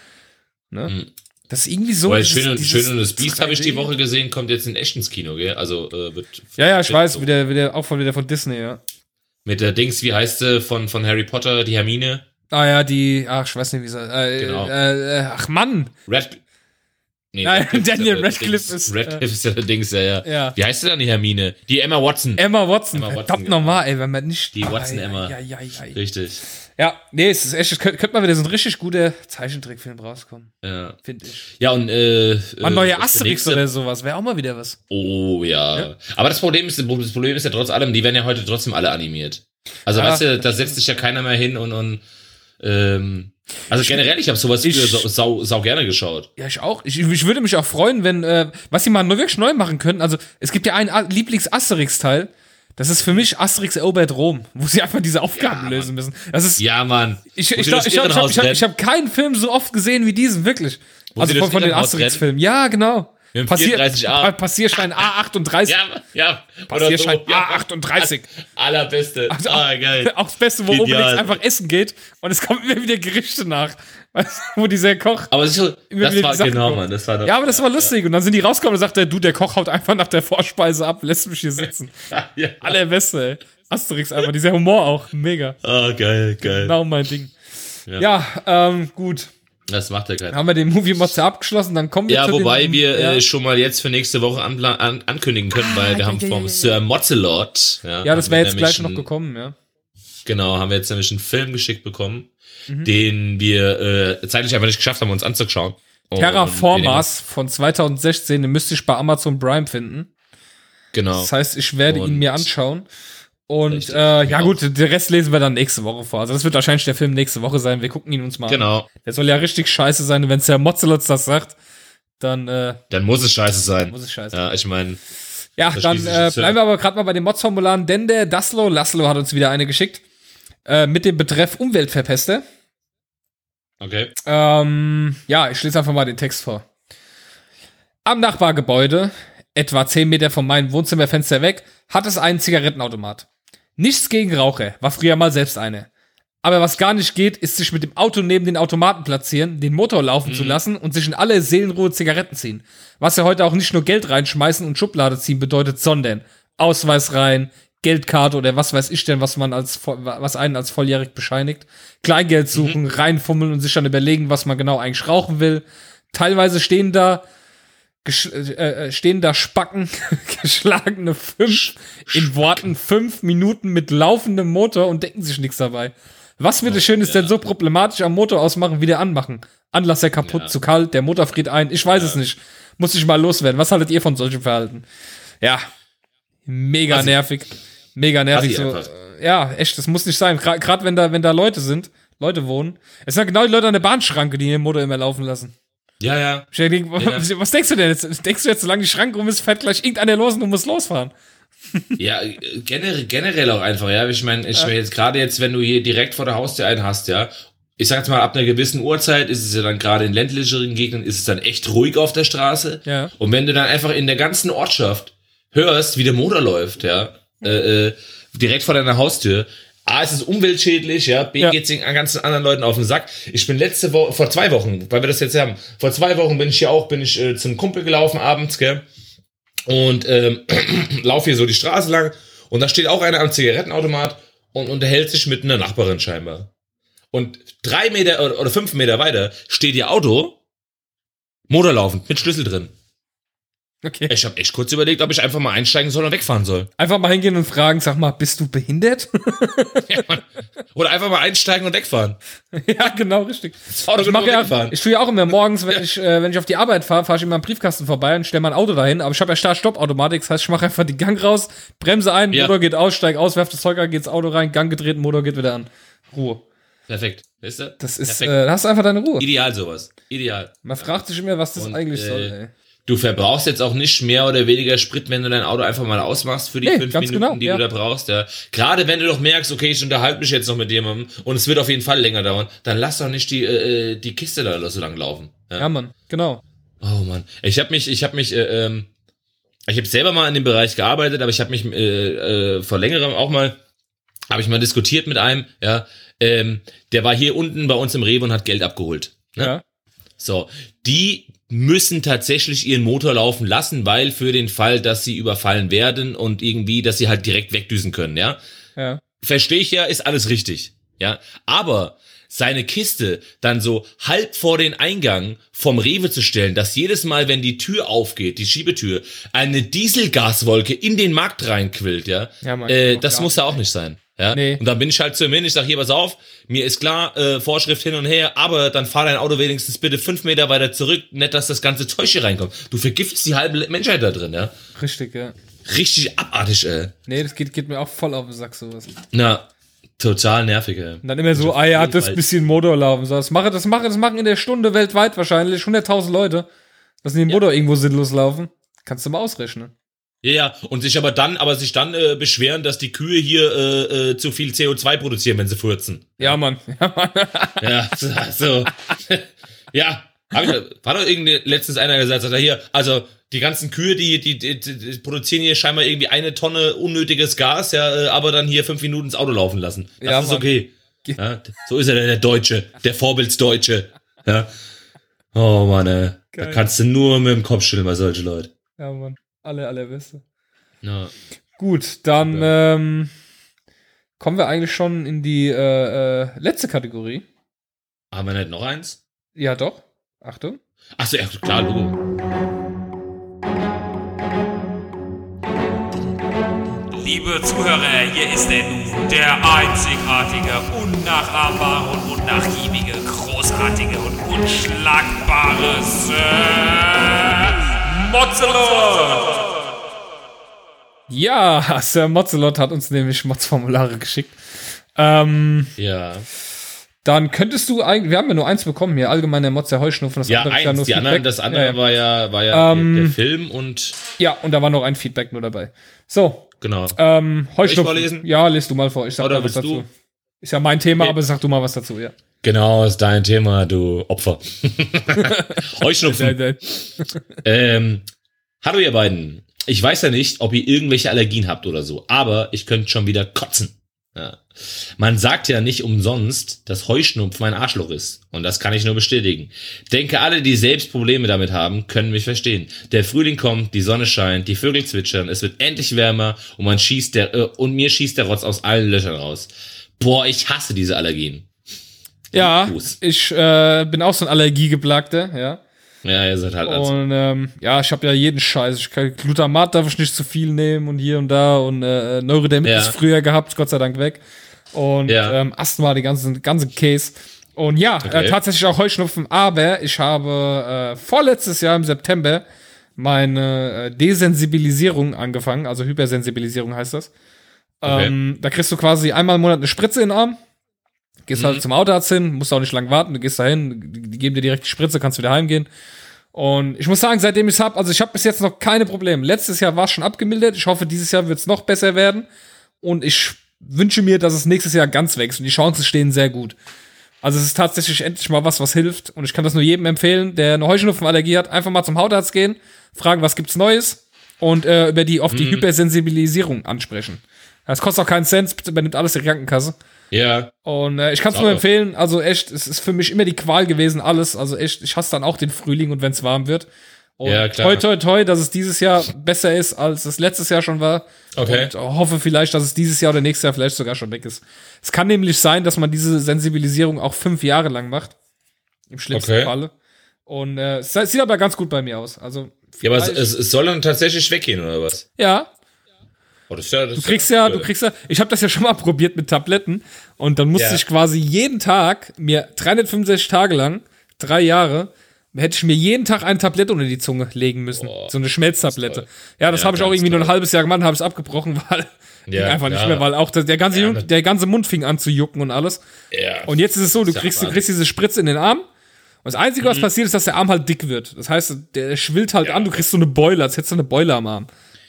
Ne? Mhm. Das ist irgendwie so. Weil Schön und, Schön und das Biest habe ich die 3D. Woche gesehen, kommt jetzt in echt ins Kino, gell? Also äh, wird. Ja, ja, ich weiß, so. wieder, wieder, auch von, wieder von Disney, ja. Mit der Dings, wie heißt sie, von, von Harry Potter, die Hermine? Ah ja, die, ach, ich weiß nicht, wie sie, äh, Genau. äh, äh, ach Mann, Red. Nee, Nein, Radcliffe Daniel ja Radcliffe ist, Radcliffe ist ja der Dings, ja, ja. Ja. Wie heißt sie dann, die Hermine? Die Emma Watson. Emma Watson, Emma Watson, verdammt genau. nochmal, ey, wenn man nicht. Die Watson Ai, Emma. ai, ai, ai, ai. Richtig. Ja, nee, es ist echt, es könnte, könnte mal wieder so ein richtig guter Zeichentrickfilm rauskommen, Ja. finde ich. Ja, und äh. Mal äh, neue der Asterix nächste- oder sowas, wäre auch mal wieder was. Oh ja. Aber das Problem ist, das Problem ist ja trotz allem, die werden ja heute trotzdem alle animiert. Also Ja, weißt du, da setzt sich ja keiner mehr hin und, und ähm, also generell, ich habe sowas ich- früher sau, sau, gerne geschaut. Ja, ich auch. Ich, ich würde mich auch freuen, wenn, äh, was sie mal neu, wirklich neu machen könnten. Also, es gibt ja einen Lieblings-Asterix-Teil. Das ist für mich Asterix erobert Rom, wo sie einfach diese Aufgaben Ja, lösen müssen. Das ist, Ja, Mann. ich, ich, sie glaub, ich, hab, ich, hab, ich, hab, ich hab keinen Film so oft gesehen wie diesen, wirklich. Wo also von, von den Asterix-Filmen. Ja, genau. Passier, 34a. Pa- Passierschein A38. Ja, ja. Passierschein ja. A38. Allerbeste. Also ah, geil. Auch das Beste, wo Genial. Obelix einfach essen geht und es kommen immer wieder Gerichte nach. <laughs> Weißt du, wo dieser Koch. Aber so, Immer das war Sachen genau. Mann. Das war doch, Ja, aber das war lustig. Und dann sind die rausgekommen und sagt der, du, der Koch haut einfach nach der Vorspeise ab, lässt mich hier sitzen. <laughs> ja. Allerbeste, ey. Asterix einfach, dieser Humor auch, mega. Ah, geil, geil. Genau mein Ding. Ja. Ja, ähm, gut. Das macht er keiner. Haben wir den Movie Mods abgeschlossen, dann kommen wir Ja, zu wobei den, wir ja. äh, schon mal jetzt für nächste Woche anpla- an, ankündigen können, weil wir ja, haben ja, vom ja, ja. Sir Mozzelot. ja, das haben wäre jetzt gleich noch gekommen, ja. Genau, haben wir jetzt nämlich einen Film geschickt bekommen, Mhm. den wir äh, zeitlich einfach nicht geschafft haben, uns anzuschauen. Und Terraformers von 2016, den müsste ich bei Amazon Prime finden. den- Genau. Das heißt, ich werde ihn Und- mir anschauen. Und äh, ja gut, den Rest lesen wir dann nächste Woche vor. Also das wird wahrscheinlich der Film nächste Woche sein. Wir gucken ihn uns mal an. Genau. Der soll ja richtig scheiße sein. Wenn der Mozzelotz das sagt, dann äh, Dann muss es scheiße sein. muss es scheiße Ja, ich meine, Ja, Da dann äh, ja. bleiben wir aber gerade mal bei den Mods-Formularen, denn der Daslo, Laszlo hat uns wieder eine geschickt, äh, mit dem Betreff Umweltverpester. okay. Ähm, ja, ich lese einfach mal den Text vor. Am Nachbargebäude, etwa 10 Meter von meinem Wohnzimmerfenster weg, hat es einen Zigarettenautomat. Nichts gegen Raucher, war früher mal selbst eine. Aber was gar nicht geht, ist sich mit dem Auto neben den Automaten platzieren, den Motor laufen zu lassen und sich in alle Seelenruhe Zigaretten ziehen. Was ja heute auch nicht nur Geld reinschmeißen und Schublade ziehen bedeutet, sondern Ausweis rein, Geldkarte oder was weiß ich denn, was man als was einen als volljährig bescheinigt, Kleingeld suchen, reinfummeln und sich dann überlegen, was man genau eigentlich rauchen will. Teilweise stehen da äh, äh, stehen da Spacken, <laughs> geschlagene fünf, in Worten fünf Minuten mit laufendem Motor und denken sich nichts dabei. Was wird das Schönes denn so problematisch am Motor ausmachen wie der anmachen? Anlass ja kaputt, Ja. zu kalt, der Motor friert ein, ich weiß es nicht. Muss ich mal loswerden. Was haltet ihr von solchem Verhalten? Ja, mega Assi. nervig. Mega nervig. So, äh, ja, echt, das muss nicht sein. Gerade wenn da, wenn da Leute sind, Leute wohnen. Es sind ja genau die Leute an der Bahnschranke, die den Motor immer laufen lassen. Ja, ja. Ich denk, Ja. Was denkst du denn jetzt? Denkst du jetzt, solange die Schranke rum ist, fährt gleich irgendeiner los und du musst losfahren? Ja, äh, generell, generell auch einfach, ja. Ich meine, ich meine jetzt gerade jetzt, wenn du hier direkt vor der Haustür einen hast, ja. Ich sag jetzt mal, ab einer gewissen Uhrzeit ist es ja dann gerade in ländlicheren Gegenden, ist es dann echt ruhig auf der Straße. Ja. Und wenn du dann einfach in der ganzen Ortschaft hörst, wie der Motor läuft, ja, äh, äh, direkt vor deiner Haustür, A, es ist umweltschädlich, ja, B, Ja. geht's den ganzen anderen Leuten auf den Sack. Ich bin letzte Woche, vor zwei Wochen, weil wir das jetzt haben, vor zwei Wochen bin ich hier auch, bin ich äh, zum Kumpel gelaufen abends, gell, und ähm, <clears throat> laufe hier so die Straße lang und da steht auch einer am Zigarettenautomat und unterhält sich mit einer Nachbarin scheinbar. Und drei Meter oder, fünf Meter weiter steht ihr Auto, Motor laufend, mit Schlüssel drin. Okay. Ich habe echt kurz überlegt, ob ich einfach mal einsteigen soll und wegfahren soll. Einfach mal hingehen und fragen, sag mal, bist du behindert? <laughs> Oder einfach mal einsteigen und wegfahren. ja, genau, richtig. Auto Ich nur ja, wegfahren. ich tue ja auch immer morgens, wenn ich, äh, wenn ich auf die Arbeit fahre, fahre ich immer am Briefkasten vorbei und stelle mein Auto dahin. Aber ich habe ja Start-Stopp-Automatik, das heißt, ich mache einfach den Gang raus, bremse ein, Ja. Motor geht aus, steig aus, werf das Zeug an, geht's Auto rein, Gang gedreht, Motor geht wieder an. Ruhe. Perfekt. Weißt du? Das ist, Perfekt. äh, da hast du einfach deine Ruhe. Ideal sowas. Ideal. Man fragt sich immer, was das Und, eigentlich äh, soll, ey. Du verbrauchst jetzt auch nicht mehr oder weniger Sprit, wenn du dein Auto einfach mal ausmachst für die Nee, fünf Minuten, genau, die ja. du da brauchst. Ja. Gerade wenn du doch merkst, okay, ich unterhalte mich jetzt noch mit jemandem und es wird auf jeden Fall länger dauern, dann lass doch nicht die, äh, die Kiste da so lang laufen. Ja, Mann, genau. Oh Mann, ich habe mich, ich habe mich, äh, ähm, ich habe selber mal in dem Bereich gearbeitet, aber ich habe mich äh, äh, vor längerem auch mal, habe ich mal diskutiert mit einem, ja, ähm, der war hier unten bei uns im Rewe und hat Geld abgeholt. Ne? Ja. So, die müssen tatsächlich ihren Motor laufen lassen, weil für den Fall, dass sie überfallen werden und irgendwie, dass sie halt direkt wegdüsen können, ja. Ja. Verstehe ich ja, ist alles richtig, ja. Aber seine Kiste dann so halb vor den Eingang vom Rewe zu stellen, dass jedes Mal, wenn die Tür aufgeht, die Schiebetür, eine Dieselgaswolke in den Markt reinquillt, ja. Ja, Mann, äh, das muss ja auch nicht sein. Ja? Nee. Und dann bin ich halt zu ihm hin, ich sag hier, pass auf, mir ist klar, äh, Vorschrift hin und her, aber dann fahr dein Auto wenigstens bitte fünf Meter weiter zurück, nicht, dass das ganze Zeug hier reinkommt. Du vergiftest die halbe Menschheit da drin, ja. Richtig, ja. Richtig abartig, ey. Nee, das geht, geht mir auch voll auf den Sack, sowas. Na, total nervig, ey. Und dann immer so, auf ah ja, das bisschen Motor laufen. So, das mache, das mache, das machen in der Stunde weltweit wahrscheinlich 100.000 Leute. Lassen den Motor irgendwo sinnlos laufen. Kannst du mal ausrechnen. Ja, ja, und sich aber dann, aber sich dann äh, beschweren, dass die Kühe hier äh, äh, zu viel CO2 produzieren, wenn sie furzen. Ja, Mann. <laughs> Ja, Mann. Ja, so. so. <laughs> ja, hab ich, war doch irgendwie letztens einer gesagt, sagt er hier, also die ganzen Kühe, die, die, die, die produzieren hier scheinbar irgendwie eine Tonne unnötiges Gas, ja, äh, aber dann hier fünf Minuten ins Auto laufen lassen. Das Ja, ist Mann. okay. Ja, so ist er der Deutsche, der Vorbildsdeutsche. Ja. Oh Mann, ey. Da kannst du nur mit dem Kopf schütteln bei solchen Leuten. Ja, Mann. Alle, allerbeste. Ja. Gut, dann ähm, kommen wir eigentlich schon in die äh, äh, letzte Kategorie. Haben wir nicht noch eins? Ja, doch. Achtung. Achso, ja, klar, Logo. Liebe Zuhörer, hier ist er nun, der einzigartige, unnachahmbare und unnachgiebige, großartige und unschlagbare Sir Mozzelot! Ja, <laughs> Sir Mozzelot hat uns nämlich Mods-Formulare geschickt. Ähm, Ja. dann könntest du eigentlich, wir haben ja nur eins bekommen hier, allgemeiner Mods der Heuschnupfen. Das Ja, andere eins. nur Die anderen, das andere ja, ja. war ja, war ja Ähm, der, der Film und ja, und da war noch ein Feedback nur dabei. So, genau. ähm, Heuschnupfen. vorlesen? Ja, lest du mal vor. Ich sag Oder mal was dazu. du? Ist ja mein Thema, Okay. aber sag du mal was dazu, ja. Genau, ist dein Thema, du Opfer. <laughs> Heuschnupfen. ähm, hallo ihr beiden. Ich weiß ja nicht, ob ihr irgendwelche Allergien habt oder so, aber ich könnte schon wieder kotzen. Ja. Man sagt ja nicht umsonst, dass Heuschnupfen ein Arschloch ist. Und das kann ich nur bestätigen. Denke, alle, die selbst Probleme damit haben, können mich verstehen. Der Frühling kommt, die Sonne scheint, die Vögel zwitschern, es wird endlich wärmer und man schießt der, äh, und mir schießt der Rotz aus allen Löchern raus. Boah, ich hasse diese Allergien. Ja, Fuß. ich äh, bin auch so ein Allergiegeplagter, ja. Ja, ihr seid halt als Und ähm, ja, ich habe ja jeden Scheiß. Ich kann, Glutamat darf ich nicht zu viel nehmen und hier und da und äh, Neurodermitis Ja. früher gehabt, Gott sei Dank weg. Und Ja. ähm, Asthma, die ganzen ganze Case. Und ja, Okay. äh, tatsächlich auch Heuschnupfen. Aber ich habe äh, vorletztes Jahr im September meine äh, Desensibilisierung angefangen, also Hypersensibilisierung heißt das. Okay. Ähm, da kriegst du quasi einmal im Monat eine Spritze in den Arm. Gehst Mhm. halt zum Autarzt hin, musst auch nicht lang warten, du gehst da hin, die, geben dir direkt die Spritze, kannst wieder heimgehen. Und ich muss sagen, seitdem ich es habe, also ich habe bis jetzt noch keine Probleme. Letztes Jahr war es schon abgemildert. Ich hoffe, dieses Jahr wird es noch besser werden. Und ich wünsche mir, dass es nächstes Jahr ganz wächst. Und die Chancen stehen sehr gut. Also es ist tatsächlich endlich mal was, was hilft. Und ich kann das nur jedem empfehlen, der eine Heuschnupfenallergie hat, einfach mal zum Hautarzt gehen, fragen, was gibt's Neues und äh, über die auf die Hypersensibilisierung ansprechen. Das kostet auch keinen Cent, übernimmt alles die Krankenkasse. Ja, Und äh, ich kann es nur empfehlen, also echt, es ist für mich immer die Qual gewesen, alles. Also echt, ich hasse dann auch den Frühling und wenn es warm wird. Und Ja, klar. toi, toi, toi, dass es dieses Jahr besser ist, als es letztes Jahr schon war. Okay. Und hoffe vielleicht, dass es dieses Jahr oder nächstes Jahr vielleicht sogar schon weg ist. Es kann nämlich sein, dass man diese Sensibilisierung auch fünf Jahre lang macht. Im schlimmsten Okay. Falle. Und äh, es sieht aber ganz gut bei mir aus. Also, ja aber es, es soll dann tatsächlich weggehen, oder was? ja, Oh, ja, Du kriegst ja, du kriegst ja, ich habe das ja schon mal probiert mit Tabletten und dann musste Ja. ich quasi jeden Tag mir 365 Tage lang, drei Jahre, hätte ich mir jeden Tag eine Tablette unter die Zunge legen müssen. Boah, so eine Schmelztablette. toll. Ja, das Ja, habe ich auch irgendwie nur ein toll. halbes Jahr gemacht, habe es abgebrochen, <laughs> weil Ja, einfach nicht mehr, weil auch das, der ganze Mund, der ganze Mund fing an zu jucken und alles. Ja. Und jetzt ist es so, du kriegst, du kriegst diese Spritze in den Arm das Einzige, was passiert, ist, dass der Arm halt dick wird. Das heißt, der schwillt halt an, du kriegst so eine Beule, als hättest du eine Beule am Arm.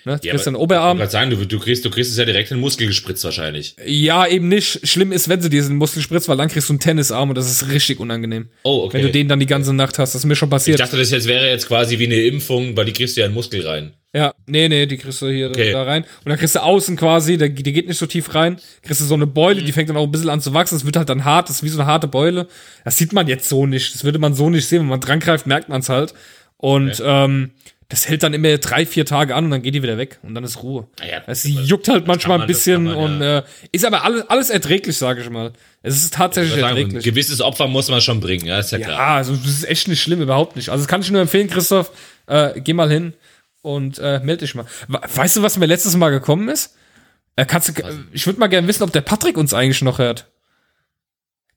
Ne? Du Ja, kriegst aber- einen Oberarm. Ich sagen, du, du, kriegst, du kriegst es ja direkt in den Muskel gespritzt wahrscheinlich. Ja, eben nicht. Schlimm ist, wenn sie diesen Muskel spritzt, weil dann kriegst du einen Tennisarm und das ist richtig unangenehm. Oh, okay. Wenn du den dann die ganze Nacht hast. Das ist mir schon ich passiert. dachte, das jetzt wäre jetzt quasi wie eine Impfung, weil die kriegst du ja in den Muskel rein. Ja, nee, nee, die kriegst du hier Okay. da rein. Und dann kriegst du außen quasi, der, die geht nicht so tief rein, kriegst du so eine Beule, die fängt dann auch ein bisschen an zu wachsen. Das wird halt dann hart, das ist wie so eine harte Beule. Das sieht man jetzt so nicht. Das würde man so nicht sehen. Wenn man dran greift, merkt man es halt. Und ähm, das hält dann immer drei, vier Tage an und dann geht die wieder weg. Und dann ist Ruhe. Naja, Es juckt halt manchmal man- ein bisschen man, und ja. äh, ist aber alles, alles erträglich, sage ich mal. Es ist tatsächlich sagen, ein erträglich. gewisses Opfer muss man schon bringen, ja, ist ja klar. Ja, also das ist echt nicht schlimm, überhaupt nicht. Also das kann ich nur empfehlen, Christoph. Äh, geh mal hin und äh, melde dich mal. We- Weißt du, was mir letztes Mal gekommen ist? Äh, kannst du, äh, ich würde mal gerne wissen, ob der Patrick uns eigentlich noch hört.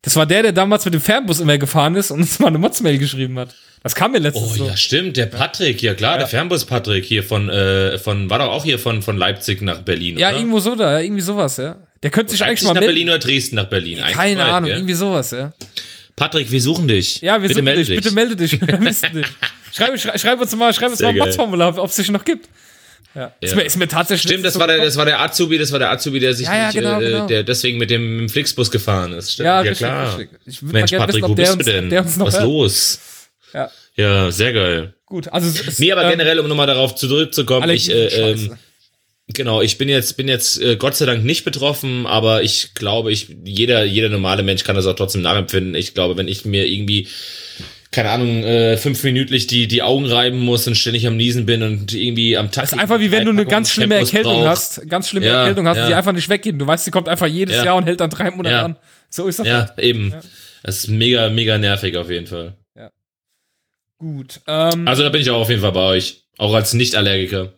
Das war der, der damals mit dem Fernbus immer gefahren ist und uns mal eine Motzmail geschrieben hat. Das kam mir letztens Oh so. ja, stimmt, der Patrick, ja klar, der Fernbus Patrick hier von, äh, von, war doch auch hier von, von Leipzig nach Berlin, Ja, oder? irgendwo so da, ja, irgendwie sowas, ja. Der könnte sich eigentlich mal nach melden. Berlin oder Dresden nach Berlin? Eigentlich Keine weit, Ahnung, gell? irgendwie sowas, ja. Patrick, wir suchen dich. Ja, wir bitte sind melde dich, bitte melde dich. <laughs> Wir dich. Schreib, schreib, schreib uns mal, schreib uns Sehr mal ein. Motzformular, ob es dich noch gibt. Ja. Ist, mir, ist mir tatsächlich Stimmt, das so war der, das war der Azubi, das war der Azubi, der sich Ja, ja, nicht, genau, äh, genau. der deswegen mit dem, Flixbus gefahren ist. Stimmt, Ja, ja, richtig, klar. richtig. Ich Mensch, Patrick, wissen, wo bist uns- du denn? Was hört. los? Ja. Ja, sehr geil. Gut, also es ist, Nee, aber ähm, generell, um nochmal darauf zurückzukommen, ich, äh, ähm, genau, ich bin jetzt, bin jetzt äh, Gott sei Dank nicht betroffen, aber ich glaube, ich, jeder, jeder normale Mensch kann das auch trotzdem nachempfinden. Ich glaube, wenn ich mir irgendwie, keine Ahnung, äh, fünfminütlich die, die Augen reiben muss und ständig am Niesen bin und irgendwie am Tag. Das ist einfach wie wenn du eine ganz schlimme Erkältung hast, ganz schlimme Ja, Erkältung hast, ja. die einfach nicht weggeht. Du weißt, sie kommt einfach jedes Ja. Jahr und hält dann drei Monate Ja. an. So ist das. Ja, halt. eben. Das ist mega, mega nervig auf jeden Fall. Gut. Ähm, Also da bin ich auch auf jeden Fall bei euch. Auch als Nicht-Allergiker.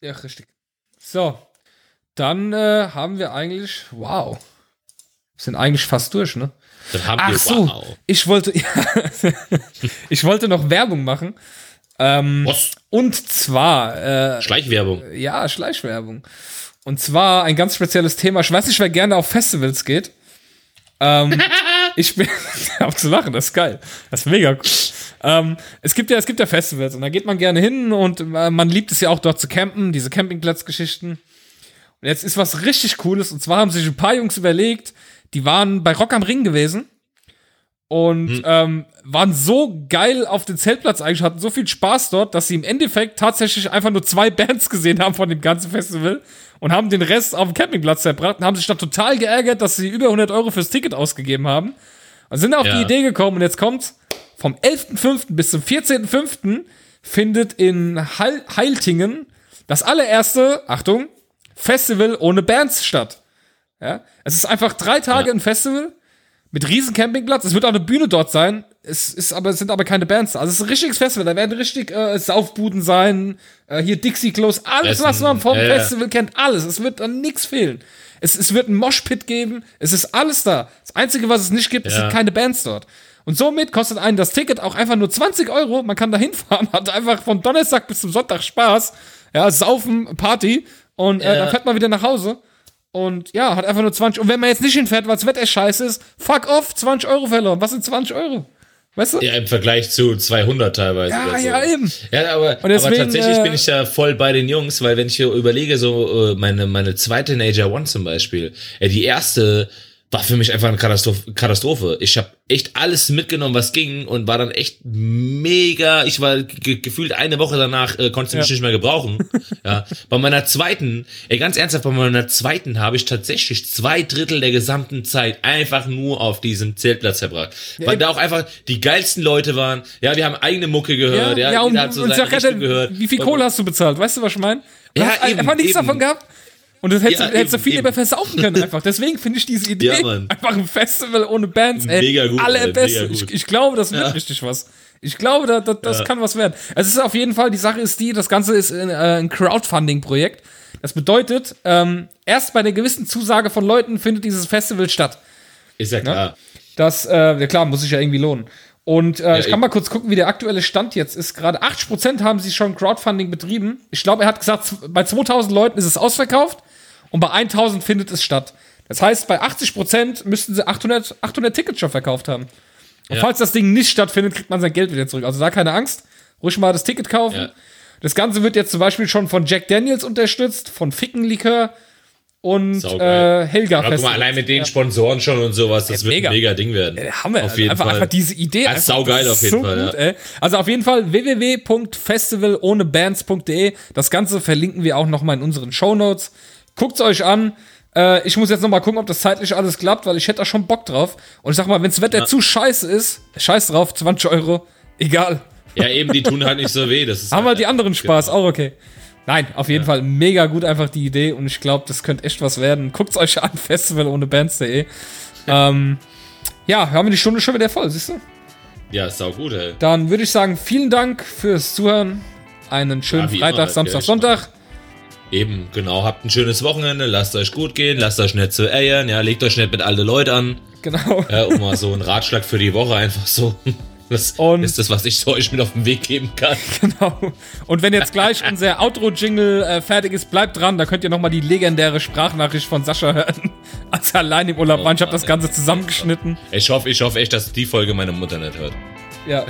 ja, richtig. So. Dann äh, haben wir eigentlich, wow. Wir sind eigentlich fast durch, ne? Dann haben Ach wir, so, wow. ich wollte, <laughs> ich wollte noch Werbung machen. Ähm, und zwar, äh, Schleichwerbung. ja, Schleichwerbung. Und zwar ein ganz spezielles Thema. Ich weiß nicht, wer gerne auf Festivals geht. Ähm, <laughs> ich bin, <laughs> auf zu lachen, das ist geil. Das ist mega cool. Ähm, es gibt ja, es gibt ja Festivals und da geht man gerne hin und äh, man liebt es ja auch dort zu campen, diese Campingplatzgeschichten. Und jetzt ist was richtig Cooles und zwar haben sich ein paar Jungs überlegt, die waren bei Rock am Ring gewesen und ähm, waren so geil auf den Zeltplatz eigentlich, hatten so viel Spaß dort, dass sie im Endeffekt tatsächlich einfach nur zwei <laughs> Bands gesehen haben von dem ganzen Festival und haben den Rest auf dem Campingplatz verbracht und haben sich dann total geärgert, dass sie über 100 Euro fürs Ticket ausgegeben haben. Und sind auf Ja. die Idee gekommen und jetzt kommt's, vom 11.05. bis zum 14.05. findet in Heil Heiltingen das allererste, Achtung, Festival ohne Bands statt. Ja? Es ist einfach drei Tage Ja. ein Festival mit riesen Campingplatz. Es wird auch eine Bühne dort sein. Es ist aber es sind aber keine Bands. da. Also es ist ein richtiges Festival. Da werden richtig äh, Saufbuden sein. Äh, hier Dixie Klos, alles was Essen. man vom Ja, ja. Festival kennt, alles. Es wird dann nichts fehlen. Es, es wird ein Moshpit geben. Es ist alles da. Das Einzige, was es nicht gibt, es Ja. sind keine Bands dort. Und somit kostet einen das Ticket auch einfach nur 20 Euro. Man kann da hinfahren, <laughs> hat einfach von Donnerstag bis zum Sonntag Spaß. Ja, saufen, Party. Und äh, Ja. dann fährt man wieder nach Hause. Und ja, hat einfach nur 20. Und wenn man jetzt nicht hinfährt, weil das Wetter scheiße ist, fuck off, 20 Euro verloren. Was sind 20 Euro? Weißt du? Ja, im Vergleich zu 200 teilweise. Ja, so. ja, eben. Ja, aber, deswegen, aber tatsächlich äh, bin ich ja voll bei den Jungs, weil wenn ich hier überlege, so äh, meine, meine zweite Nature One zum Beispiel, äh, die erste war für mich einfach eine Katastrophe. Ich habe echt alles mitgenommen, was ging und war dann echt mega. Ich war ge gefühlt eine Woche danach, äh, konnte mich Ja. nicht mehr gebrauchen. ja. Bei meiner zweiten, ey, ganz ernsthaft, bei meiner zweiten habe ich tatsächlich zwei Drittel der gesamten Zeit einfach nur auf diesem Zeltplatz verbracht. weil eben. da auch einfach die geilsten Leute waren. Ja, wir haben eigene Mucke gehört. Ja, ja, und, jeder hat so und seine Richtung gehört. wie viel Und- Kohle hast du bezahlt? Weißt du, was ich meine? Ja, eben, einfach nichts eben. davon gehabt. Und das hättest, Ja, du hättest du viel eben. lieber versaufen können einfach. Deswegen finde ich diese Idee Ja, einfach ein Festival ohne Bands, ey. Mega gut, Allerbeste. Ich, ich glaube, das wird richtig was. Ich glaube, da, da, das kann was werden. Es ist auf jeden Fall, die Sache ist die, das Ganze ist ein, äh, ein Crowdfunding-Projekt. Das bedeutet, ähm, erst bei einer gewissen Zusage von Leuten findet dieses Festival statt. Ist ja klar. Das, äh, ja klar, muss sich ja irgendwie lohnen. Und äh, ich kann mal kurz gucken, wie der aktuelle Stand jetzt ist. Gerade 80% haben sie schon Crowdfunding betrieben. Ich glaube, er hat gesagt, bei 2000 Leuten ist es ausverkauft und bei 1000 findet es statt. Das heißt, bei 80% müssten sie 800, 800 Tickets schon verkauft haben. Und Ja. falls das Ding nicht stattfindet, kriegt man sein Geld wieder zurück. Also da keine Angst. Ruhig mal das Ticket kaufen. Ja. Das Ganze wird jetzt zum Beispiel schon von Jack Daniels unterstützt, von Fickenlikör und äh, Helga Aber guck mal, allein mit den Sponsoren schon und sowas, das wird mega. ein mega Ding werden. Äh, Hammer. Auf jeden einfach, Fall. einfach diese Idee. Ja, einfach, saugeil das auf ist jeden Fall, ja. ey. Also auf jeden Fall www.festivalohnebands.de. Das Ganze verlinken wir auch nochmal in unseren Shownotes. Guckt's euch an. Äh, ich muss jetzt nochmal gucken, ob das zeitlich alles klappt, weil ich hätte da schon Bock drauf. Und ich sag mal, wenns Wetter zu scheiße ist, scheiß drauf, 20 Euro, egal. Ja, eben, die tun halt nicht so weh. Das ist <laughs> Haben wir halt- die anderen Spaß, Genau. auch okay. Nein, auf jeden Fall mega gut einfach die Idee und ich glaube, das könnte echt was werden. Guckt's euch an, <laughs> festivalohnebands.de. ähm, ja, haben wir die Stunde schon wieder voll, siehst du? Ja, ist auch gut, ey. Dann würde ich sagen, vielen Dank fürs Zuhören. Einen schönen Ja, Freitag, immer, Samstag, Sonntag. Eben, genau. Habt ein schönes Wochenende, lasst euch gut gehen, lasst euch nicht zu eiern, ja, legt euch nicht mit alte Leute an. Genau. Ja, um mal so einen Ratschlag für die Woche einfach so. <laughs> Das Und- ist das, was ich so euch mit auf den Weg geben kann. <laughs> genau. Und wenn jetzt gleich unser Outro-Jingle äh, fertig ist, bleibt dran. Da könnt ihr nochmal die legendäre Sprachnachricht von Sascha hören. <laughs> Als er allein im Urlaub war. Ich habe das Ganze zusammengeschnitten. Ich hoffe, ich hoffe echt, dass die Folge meine Mutter nicht hört. Ja.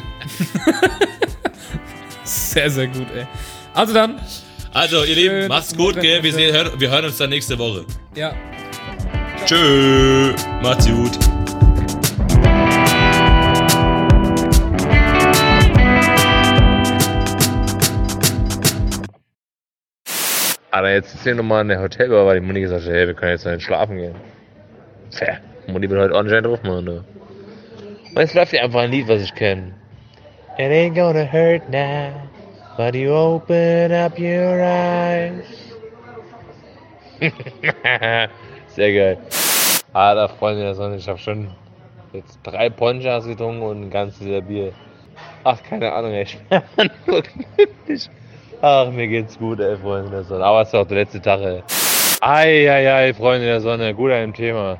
sehr, sehr gut, ey. Also dann, Also, ihr Lieben, Schönes macht's gut, gell? Wir, sehen, hören, wir hören uns dann nächste Woche. ja. Tschö. Macht's gut. Aber jetzt ist hier nochmal in der Hotelbar, weil die Mutti gesagt hat, hey, wir können jetzt noch nicht schlafen gehen. Tja, Mutti wird heute ordentlich drauf machen, du. Und jetzt läuft hier einfach ein Lied, was ich kenne. It ain't gonna hurt now, but you open up your eyes. <laughs> Sehr geil. Ah, da Freunde der Sonne, ich habe schon jetzt drei Ponchas getrunken und ein ganzes Bier. Ach, keine Ahnung, ey. <laughs> Ach, mir geht's gut, ey, Freunde der Sonne. Aber es ist auch der letzte Tag, ey. Eieiei, Freunde der Sonne, gut an dem Thema.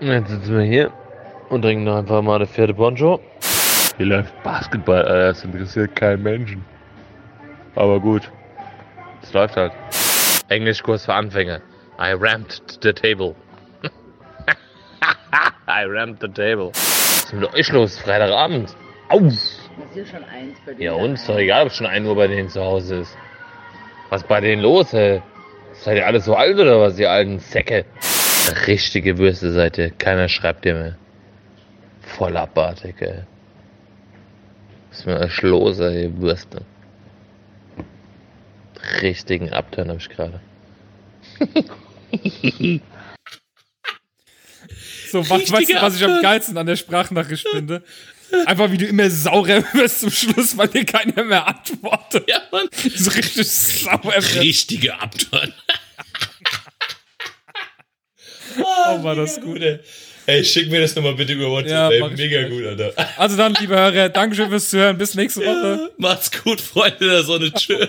Und Jetzt sitzen wir hier und trinken noch einfach mal das vierte Poncho. Hier läuft Basketball, Alter, das interessiert keinen Menschen. Aber gut, es läuft halt. Englischkurs für Anfänger. I ramped the table. <laughs> I ramped the table. Was ist mit euch los? Freitagabend. Au! Das ist ja schon eins bei dir. Ja, uns ist doch egal, ob schon 1 Uhr bei denen zu Hause ist. Was ist bei denen los, ey? Seid ihr alle so alt oder was, ihr alten Säcke? Richtige Würste seid ihr. Keiner schreibt ihr mehr. Voll abartig, ey. Was ist mit euch los, ey, ihr Würste? Richtigen Abturn hab ich gerade. <laughs> So, was, weißt du, was ich am geilsten an der Sprachnachricht finde? Einfach wie du immer saurer wirst zum Schluss, weil dir keiner mehr antwortet. Ja, Mann. So richtig sauer. Richtige Abturn. <laughs> Oh, war das gut. ey. Ey, schick mir das nochmal bitte über WhatsApp, Ja, ich Mega gleich. gut, Alter. Also dann, liebe Hörer, Dankeschön fürs Zuhören. Bis nächste Woche. Macht's gut, Freunde der Sonne. Tschö.